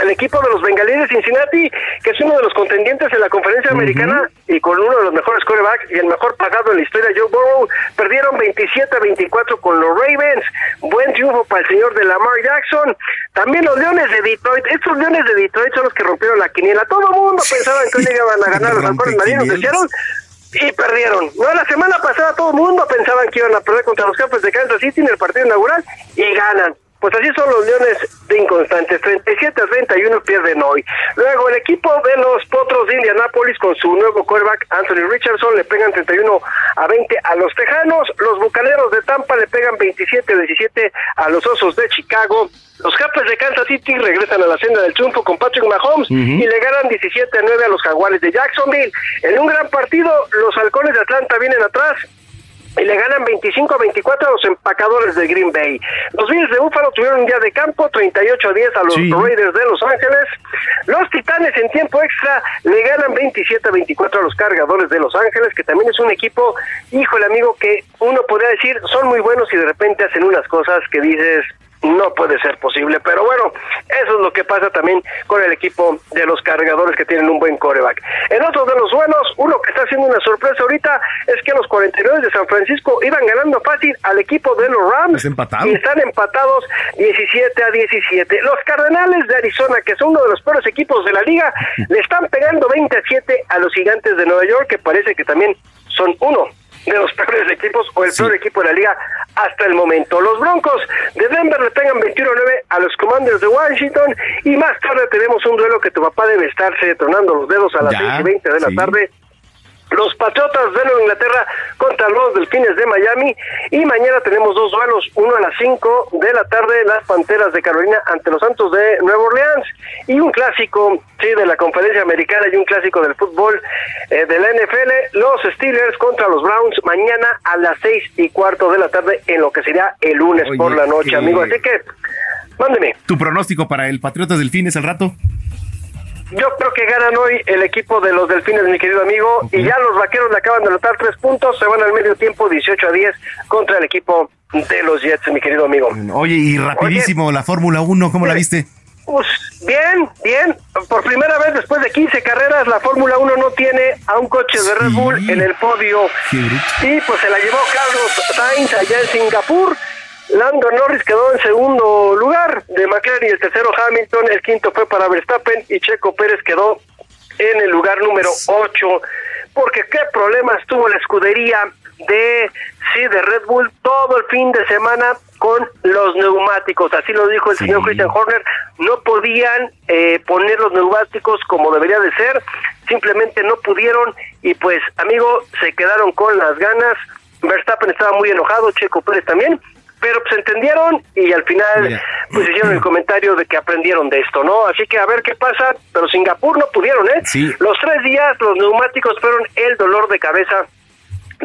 El equipo de los bengalíes de Cincinnati, que es uno de los contendientes en la conferencia americana y con uno de los mejores quarterbacks y el mejor pagado en la historia, Joe Burrow, perdieron 27 a 24 con los Ravens. Buen triunfo para el señor de Lamar Jackson. También los Leones de Detroit. Estos Leones de Detroit son los que rompieron la quiniela. Todo el mundo pensaba que hoy llegaban a ganar los halcones marinos Seattle y perdieron. No, la semana pasada todo el mundo pensaban que iban a perder contra los Jefes de Kansas City en el partido inaugural y ganan. Pues así son los Leones de inconstantes. 37 a 31 pierden hoy. Luego el equipo de los Potros de Indianápolis con su nuevo quarterback Anthony Richardson le pegan 31 a 20 a los Tejanos. Los Bucaneros de Tampa le pegan 27 a 17 a los Osos de Chicago. Los Jefes de Kansas City regresan a la senda del triunfo con Patrick Mahomes y le ganan 17 a 9 a los Jaguares de Jacksonville. En un gran partido, los Halcones de Atlanta vienen atrás y le ganan 25 a 24 a los empacadores de Green Bay. Los Bills de Búfalo tuvieron un día de campo, 38 a 10 a los Sí. Raiders de Los Ángeles. Los Titanes en tiempo extra le ganan 27 a 24 a los Cargadores de Los Ángeles, que también es un equipo, híjole amigo, que uno podría decir son muy buenos y de repente hacen unas cosas que dices no puede ser posible, pero bueno, eso es lo que pasa también con el equipo de los cargadores que tienen un buen coreback. En otro de los buenos, uno que está haciendo una sorpresa ahorita es que los 49 de San Francisco iban ganando fácil al equipo de los Rams Es empatado. y están empatados 17 a 17. Los Cardenales de Arizona, que son uno de los peores equipos de la liga, le están pegando 20 a 7 a los Gigantes de Nueva York, que parece que también son uno de los peores equipos o el peor equipo de la liga hasta el momento. Los Broncos de Denver le pegan 21 a 9 a los Commanders de Washington y más tarde tenemos un duelo que tu papá debe estarse tronando los dedos a las Ya, 6 y 20 de la sí. tarde. Los Patriotas de Nueva Inglaterra contra los Delfines de Miami y mañana tenemos dos duelos, uno a las 5 de la tarde, las Panteras de Carolina ante los Santos de Nueva Orleans y un clásico, sí, de la conferencia americana y un clásico del fútbol eh, de la NFL, los Steelers contra los Browns mañana a las seis y cuarto de la tarde en lo que será el lunes Oye, por la noche, que- amigo, así que mándeme. ¿Tu pronóstico para el Patriotas Delfines al rato? Yo creo que ganan hoy el equipo de los Delfines, mi querido amigo, y ya los vaqueros le acaban de anotar tres puntos, se van al medio tiempo 18 a 10 contra el equipo de los Jets, mi querido amigo. Oye, y rapidísimo, la Fórmula 1, ¿cómo la viste? Pues bien, bien. Por primera vez después de 15 carreras, la Fórmula 1 no tiene a un coche de Red Bull en el podio. Y pues se la llevó Carlos Sainz allá en Singapur. Lando Norris quedó en segundo lugar de McLaren y el tercero Hamilton. El quinto fue para Verstappen y Checo Pérez quedó en el lugar número 8. Porque qué problemas tuvo la escudería de, sí, de Red Bull todo el fin de semana con los neumáticos. Así lo dijo el señor Christian Horner. No podían eh, poner los neumáticos como debería de ser. Simplemente no pudieron y pues, amigo, se quedaron con las ganas. Verstappen estaba muy enojado, Checo Pérez también. Pero pues entendieron y al final Mira. pues hicieron el comentario de que aprendieron de esto, ¿no? Así que a ver qué pasa, pero Singapur no pudieron, ¿eh? Sí. Los tres días los neumáticos fueron el dolor de cabeza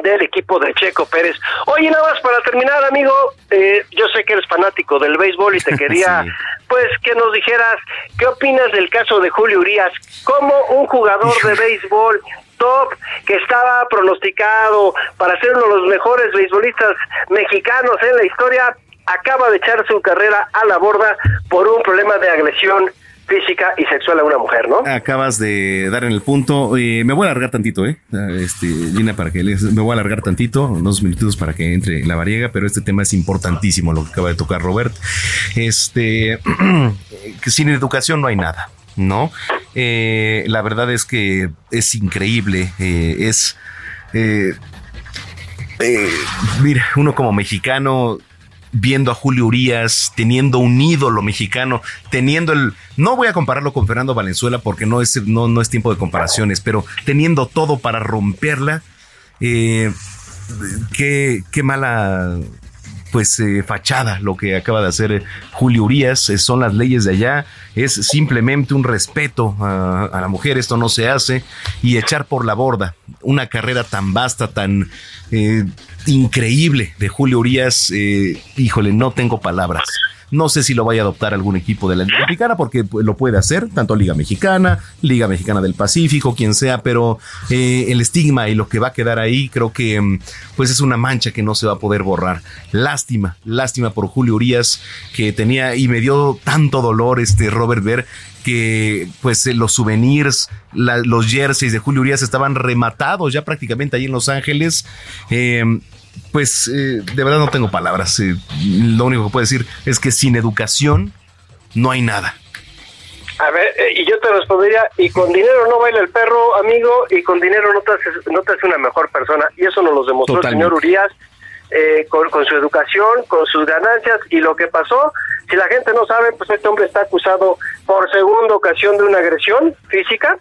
del equipo de Checo Pérez. Oye, nada más para terminar, amigo, eh, yo sé que eres fanático del béisbol y te quería, Sí. pues, que nos dijeras qué opinas del caso de Julio Urias, como un jugador de béisbol top que estaba pronosticado para ser uno de los mejores beisbolistas mexicanos en la historia, acaba de echar su carrera a la borda por un problema de agresión física y sexual a una mujer, ¿no? Acabas de dar en el punto. Eh, me voy a alargar tantito, ¿eh? Ah, Este, Gina, para que les- me voy a alargar tantito, unos minutitos para que entre la variega, pero este tema es importantísimo, lo que acaba de tocar Robert. Este, sin educación no hay nada, ¿no? Eh, la verdad es que es increíble, eh, es. eh, eh, mira, uno como mexicano viendo a Julio Urias, teniendo un ídolo mexicano, teniendo el, no voy a compararlo con Fernando Valenzuela porque no es, no, no es tiempo de comparaciones, pero teniendo todo para romperla, qué, qué mala pues eh, fachada lo que acaba de hacer eh, Julio Urias, eh, son las leyes de allá, es simplemente un respeto a, la mujer, esto no se hace, y echar por la borda una carrera tan vasta, tan eh, increíble de Julio Urias, eh, híjole, no tengo palabras. No sé si lo vaya a adoptar algún equipo de la Liga Mexicana porque pues, lo puede hacer, tanto Liga Mexicana, Liga Mexicana del Pacífico, quien sea, pero eh, el estigma y lo que va a quedar ahí creo que mm, pues es una mancha que no se va a poder borrar. Lástima, lástima por Julio Urias que tenía y me dio tanto dolor este Robert ver que pues eh, los souvenirs, los jerseys de Julio Urias estaban rematados ya prácticamente ahí en Los Ángeles. Eh, pues eh, de verdad no tengo palabras. eh, lo único que puedo decir es que sin educación no hay nada. A ver, eh, y yo te respondería, y con dinero no baila el perro, amigo, y con dinero no te haces, no te hace una mejor persona. Y eso nos lo demostró Totalmente. el señor Urias eh, con, con su educación, con sus ganancias, y lo que pasó, si la gente no sabe, pues este hombre está acusado por segunda ocasión de una agresión física.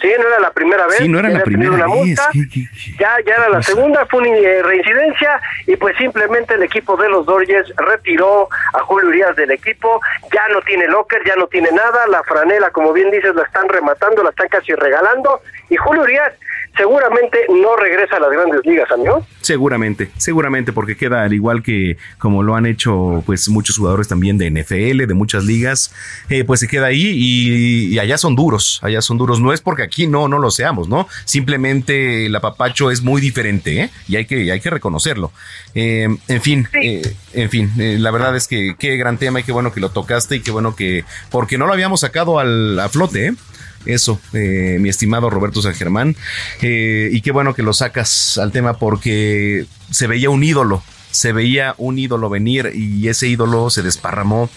Sí, no era la primera vez. Sí, no era la primera una vez. multa, ¿Qué- qué- qué? ya, ya era la segunda, fue una eh, reincidencia y pues simplemente el equipo de los Dodgers retiró a Julio Urias del equipo, ya no tiene locker, ya no tiene nada, la franela, como bien dices, la están rematando, la están casi regalando y Julio Urias seguramente no regresa a las grandes ligas, amigo. Seguramente, seguramente, porque queda al igual que como lo han hecho pues muchos jugadores también de NFL, de muchas ligas, eh, pues se queda ahí y, y allá son duros, allá son duros. No es porque aquí no, no lo seamos, ¿no? Simplemente el apapacho es muy diferente, ¿eh? Y hay que, hay que reconocerlo. Eh, en fin, eh, en fin, eh, la verdad es que qué gran tema y qué bueno que lo tocaste y qué bueno que, porque no lo habíamos sacado al, a flote, ¿eh? Eso, eh, mi estimado Roberto San Germán. Eh, y qué bueno que lo sacas al tema porque se veía un ídolo, se veía un ídolo venir y ese ídolo se desparramó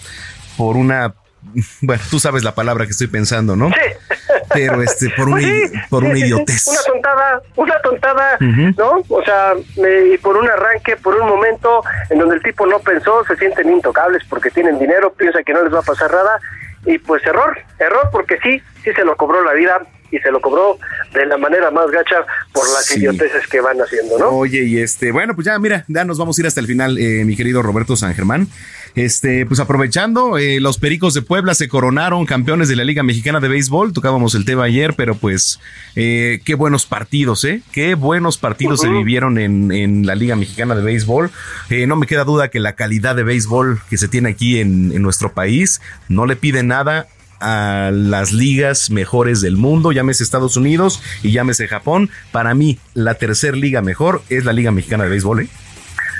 por una... Bueno, tú sabes la palabra que estoy pensando, ¿no? Pero este, por, una, Pues sí, por sí, una sí, sí, idiotez. Una tontada, una tontada. ¿no? O sea, eh, y por un arranque, por un momento en donde el tipo no pensó, se sienten intocables porque tienen dinero, piensa que no les va a pasar nada y pues error, error porque sí, sí se lo cobró la vida y se lo cobró de la manera más gacha por las Sí. idioteces que van haciendo, ¿no? Oye, y este, bueno, pues ya, mira, ya nos vamos a ir hasta el final, eh, mi querido Roberto San Germán. Este, pues aprovechando, eh, los Pericos de Puebla se coronaron campeones de la Liga Mexicana de Béisbol. Tocábamos el tema ayer, pero pues eh, qué buenos partidos, ¿eh? Qué buenos partidos se vivieron en, en la Liga Mexicana de Béisbol. Eh, no me queda duda que la calidad de béisbol que se tiene aquí en, en nuestro país no le pide nada a las ligas mejores del mundo, llámese Estados Unidos y llámese Japón. Para mí, la tercer liga mejor es la Liga Mexicana de Béisbol. ¿eh?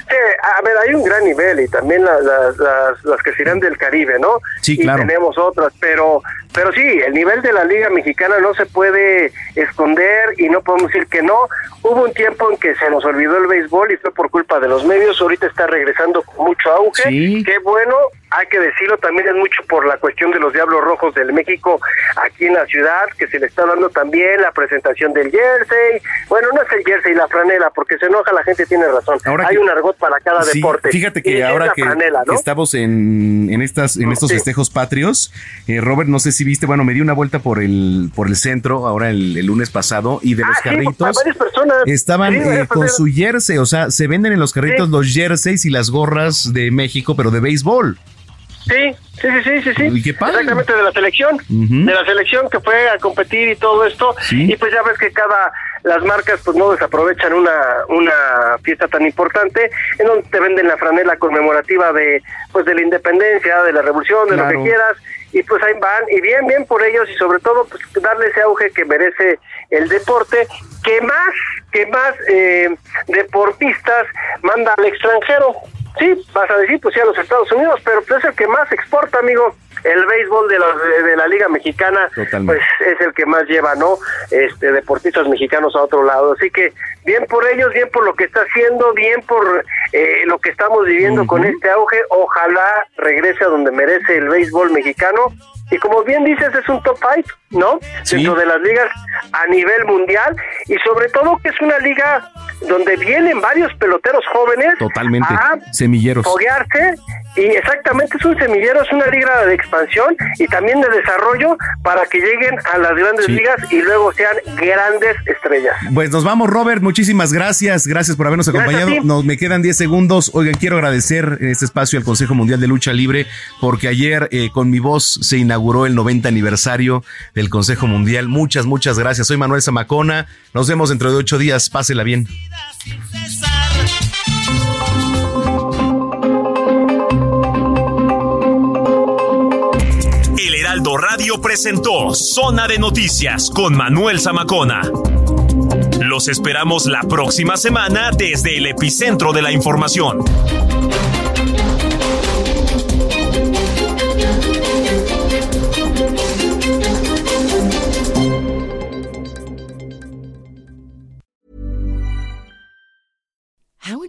Sí, a ver, hay un gran nivel y también la- la- las, las que serán del Caribe, ¿no? Sí, y claro. tenemos otras, pero pero sí, el nivel de la Liga Mexicana no se puede esconder y no podemos decir que no. Hubo un tiempo en que se nos olvidó el béisbol y fue por culpa de los medios, ahorita está regresando con mucho auge. Sí. Qué bueno, hay que decirlo, también es mucho por la cuestión de los Diablos Rojos del México aquí en la ciudad, que se le está dando también la presentación del jersey. Bueno, no es el jersey, la franela, porque se enoja la gente, tiene razón. Ahora hay que- un argot para cada Sí, deporte. Fíjate que ahora que, franela, que ¿no? estamos en, en estas en estos Sí. festejos patrios, eh, Robert, no sé si viste, bueno, me di una vuelta por el por el centro ahora el, el lunes pasado y de los Ah, sí, carritos personas. estaban eh, con su jersey, o sea, se venden en los carritos los jerseys y las gorras de México, pero de béisbol. Sí, sí, sí, sí, sí, qué padre. Exactamente, de la selección. De la selección que fue a competir y todo esto. Sí. Y pues ya ves que cada, las marcas pues no desaprovechan una, una fiesta tan importante en donde te venden la franela conmemorativa de, pues de la independencia, de la revolución, de lo que quieras. Y pues ahí van, y bien, bien por ellos, y sobre todo pues darle ese auge que merece el deporte, que más, que más eh, deportistas manda al extranjero. Sí, vas a decir, pues sí, a los Estados Unidos, pero pues, es el que más exporta, amigo. El béisbol de, los, de, la Liga Mexicana, Totalmente. pues es el que más lleva, ¿no? Este, deportistas mexicanos a otro lado. Así que bien por ellos, bien por lo que está haciendo, bien por eh, lo que estamos viviendo con este auge. Ojalá regrese a donde merece el béisbol mexicano. Y como bien dices, es un top five, ¿no? Sí. Dentro de las ligas a nivel mundial y sobre todo que es una liga donde vienen varios peloteros jóvenes Totalmente. a Semilleros. foguearse y exactamente es un semillero, es una liga de expansión y también de desarrollo para que lleguen a las grandes Sí. ligas y luego sean grandes estrellas. Pues nos vamos, Robert. Muchísimas gracias. Gracias por habernos acompañado. Nos me quedan 10 segundos. Oigan, quiero agradecer en este espacio al Consejo Mundial de Lucha Libre porque ayer eh, con mi voz se inauguró el 90 aniversario del Consejo Mundial. Muchas, muchas gracias. Soy Manuel Zamacona. Nos vemos dentro de ocho días. Pásela bien. El Heraldo Radio presentó Zona de Noticias con Manuel Zamacona. Los esperamos la próxima semana desde el epicentro de la información.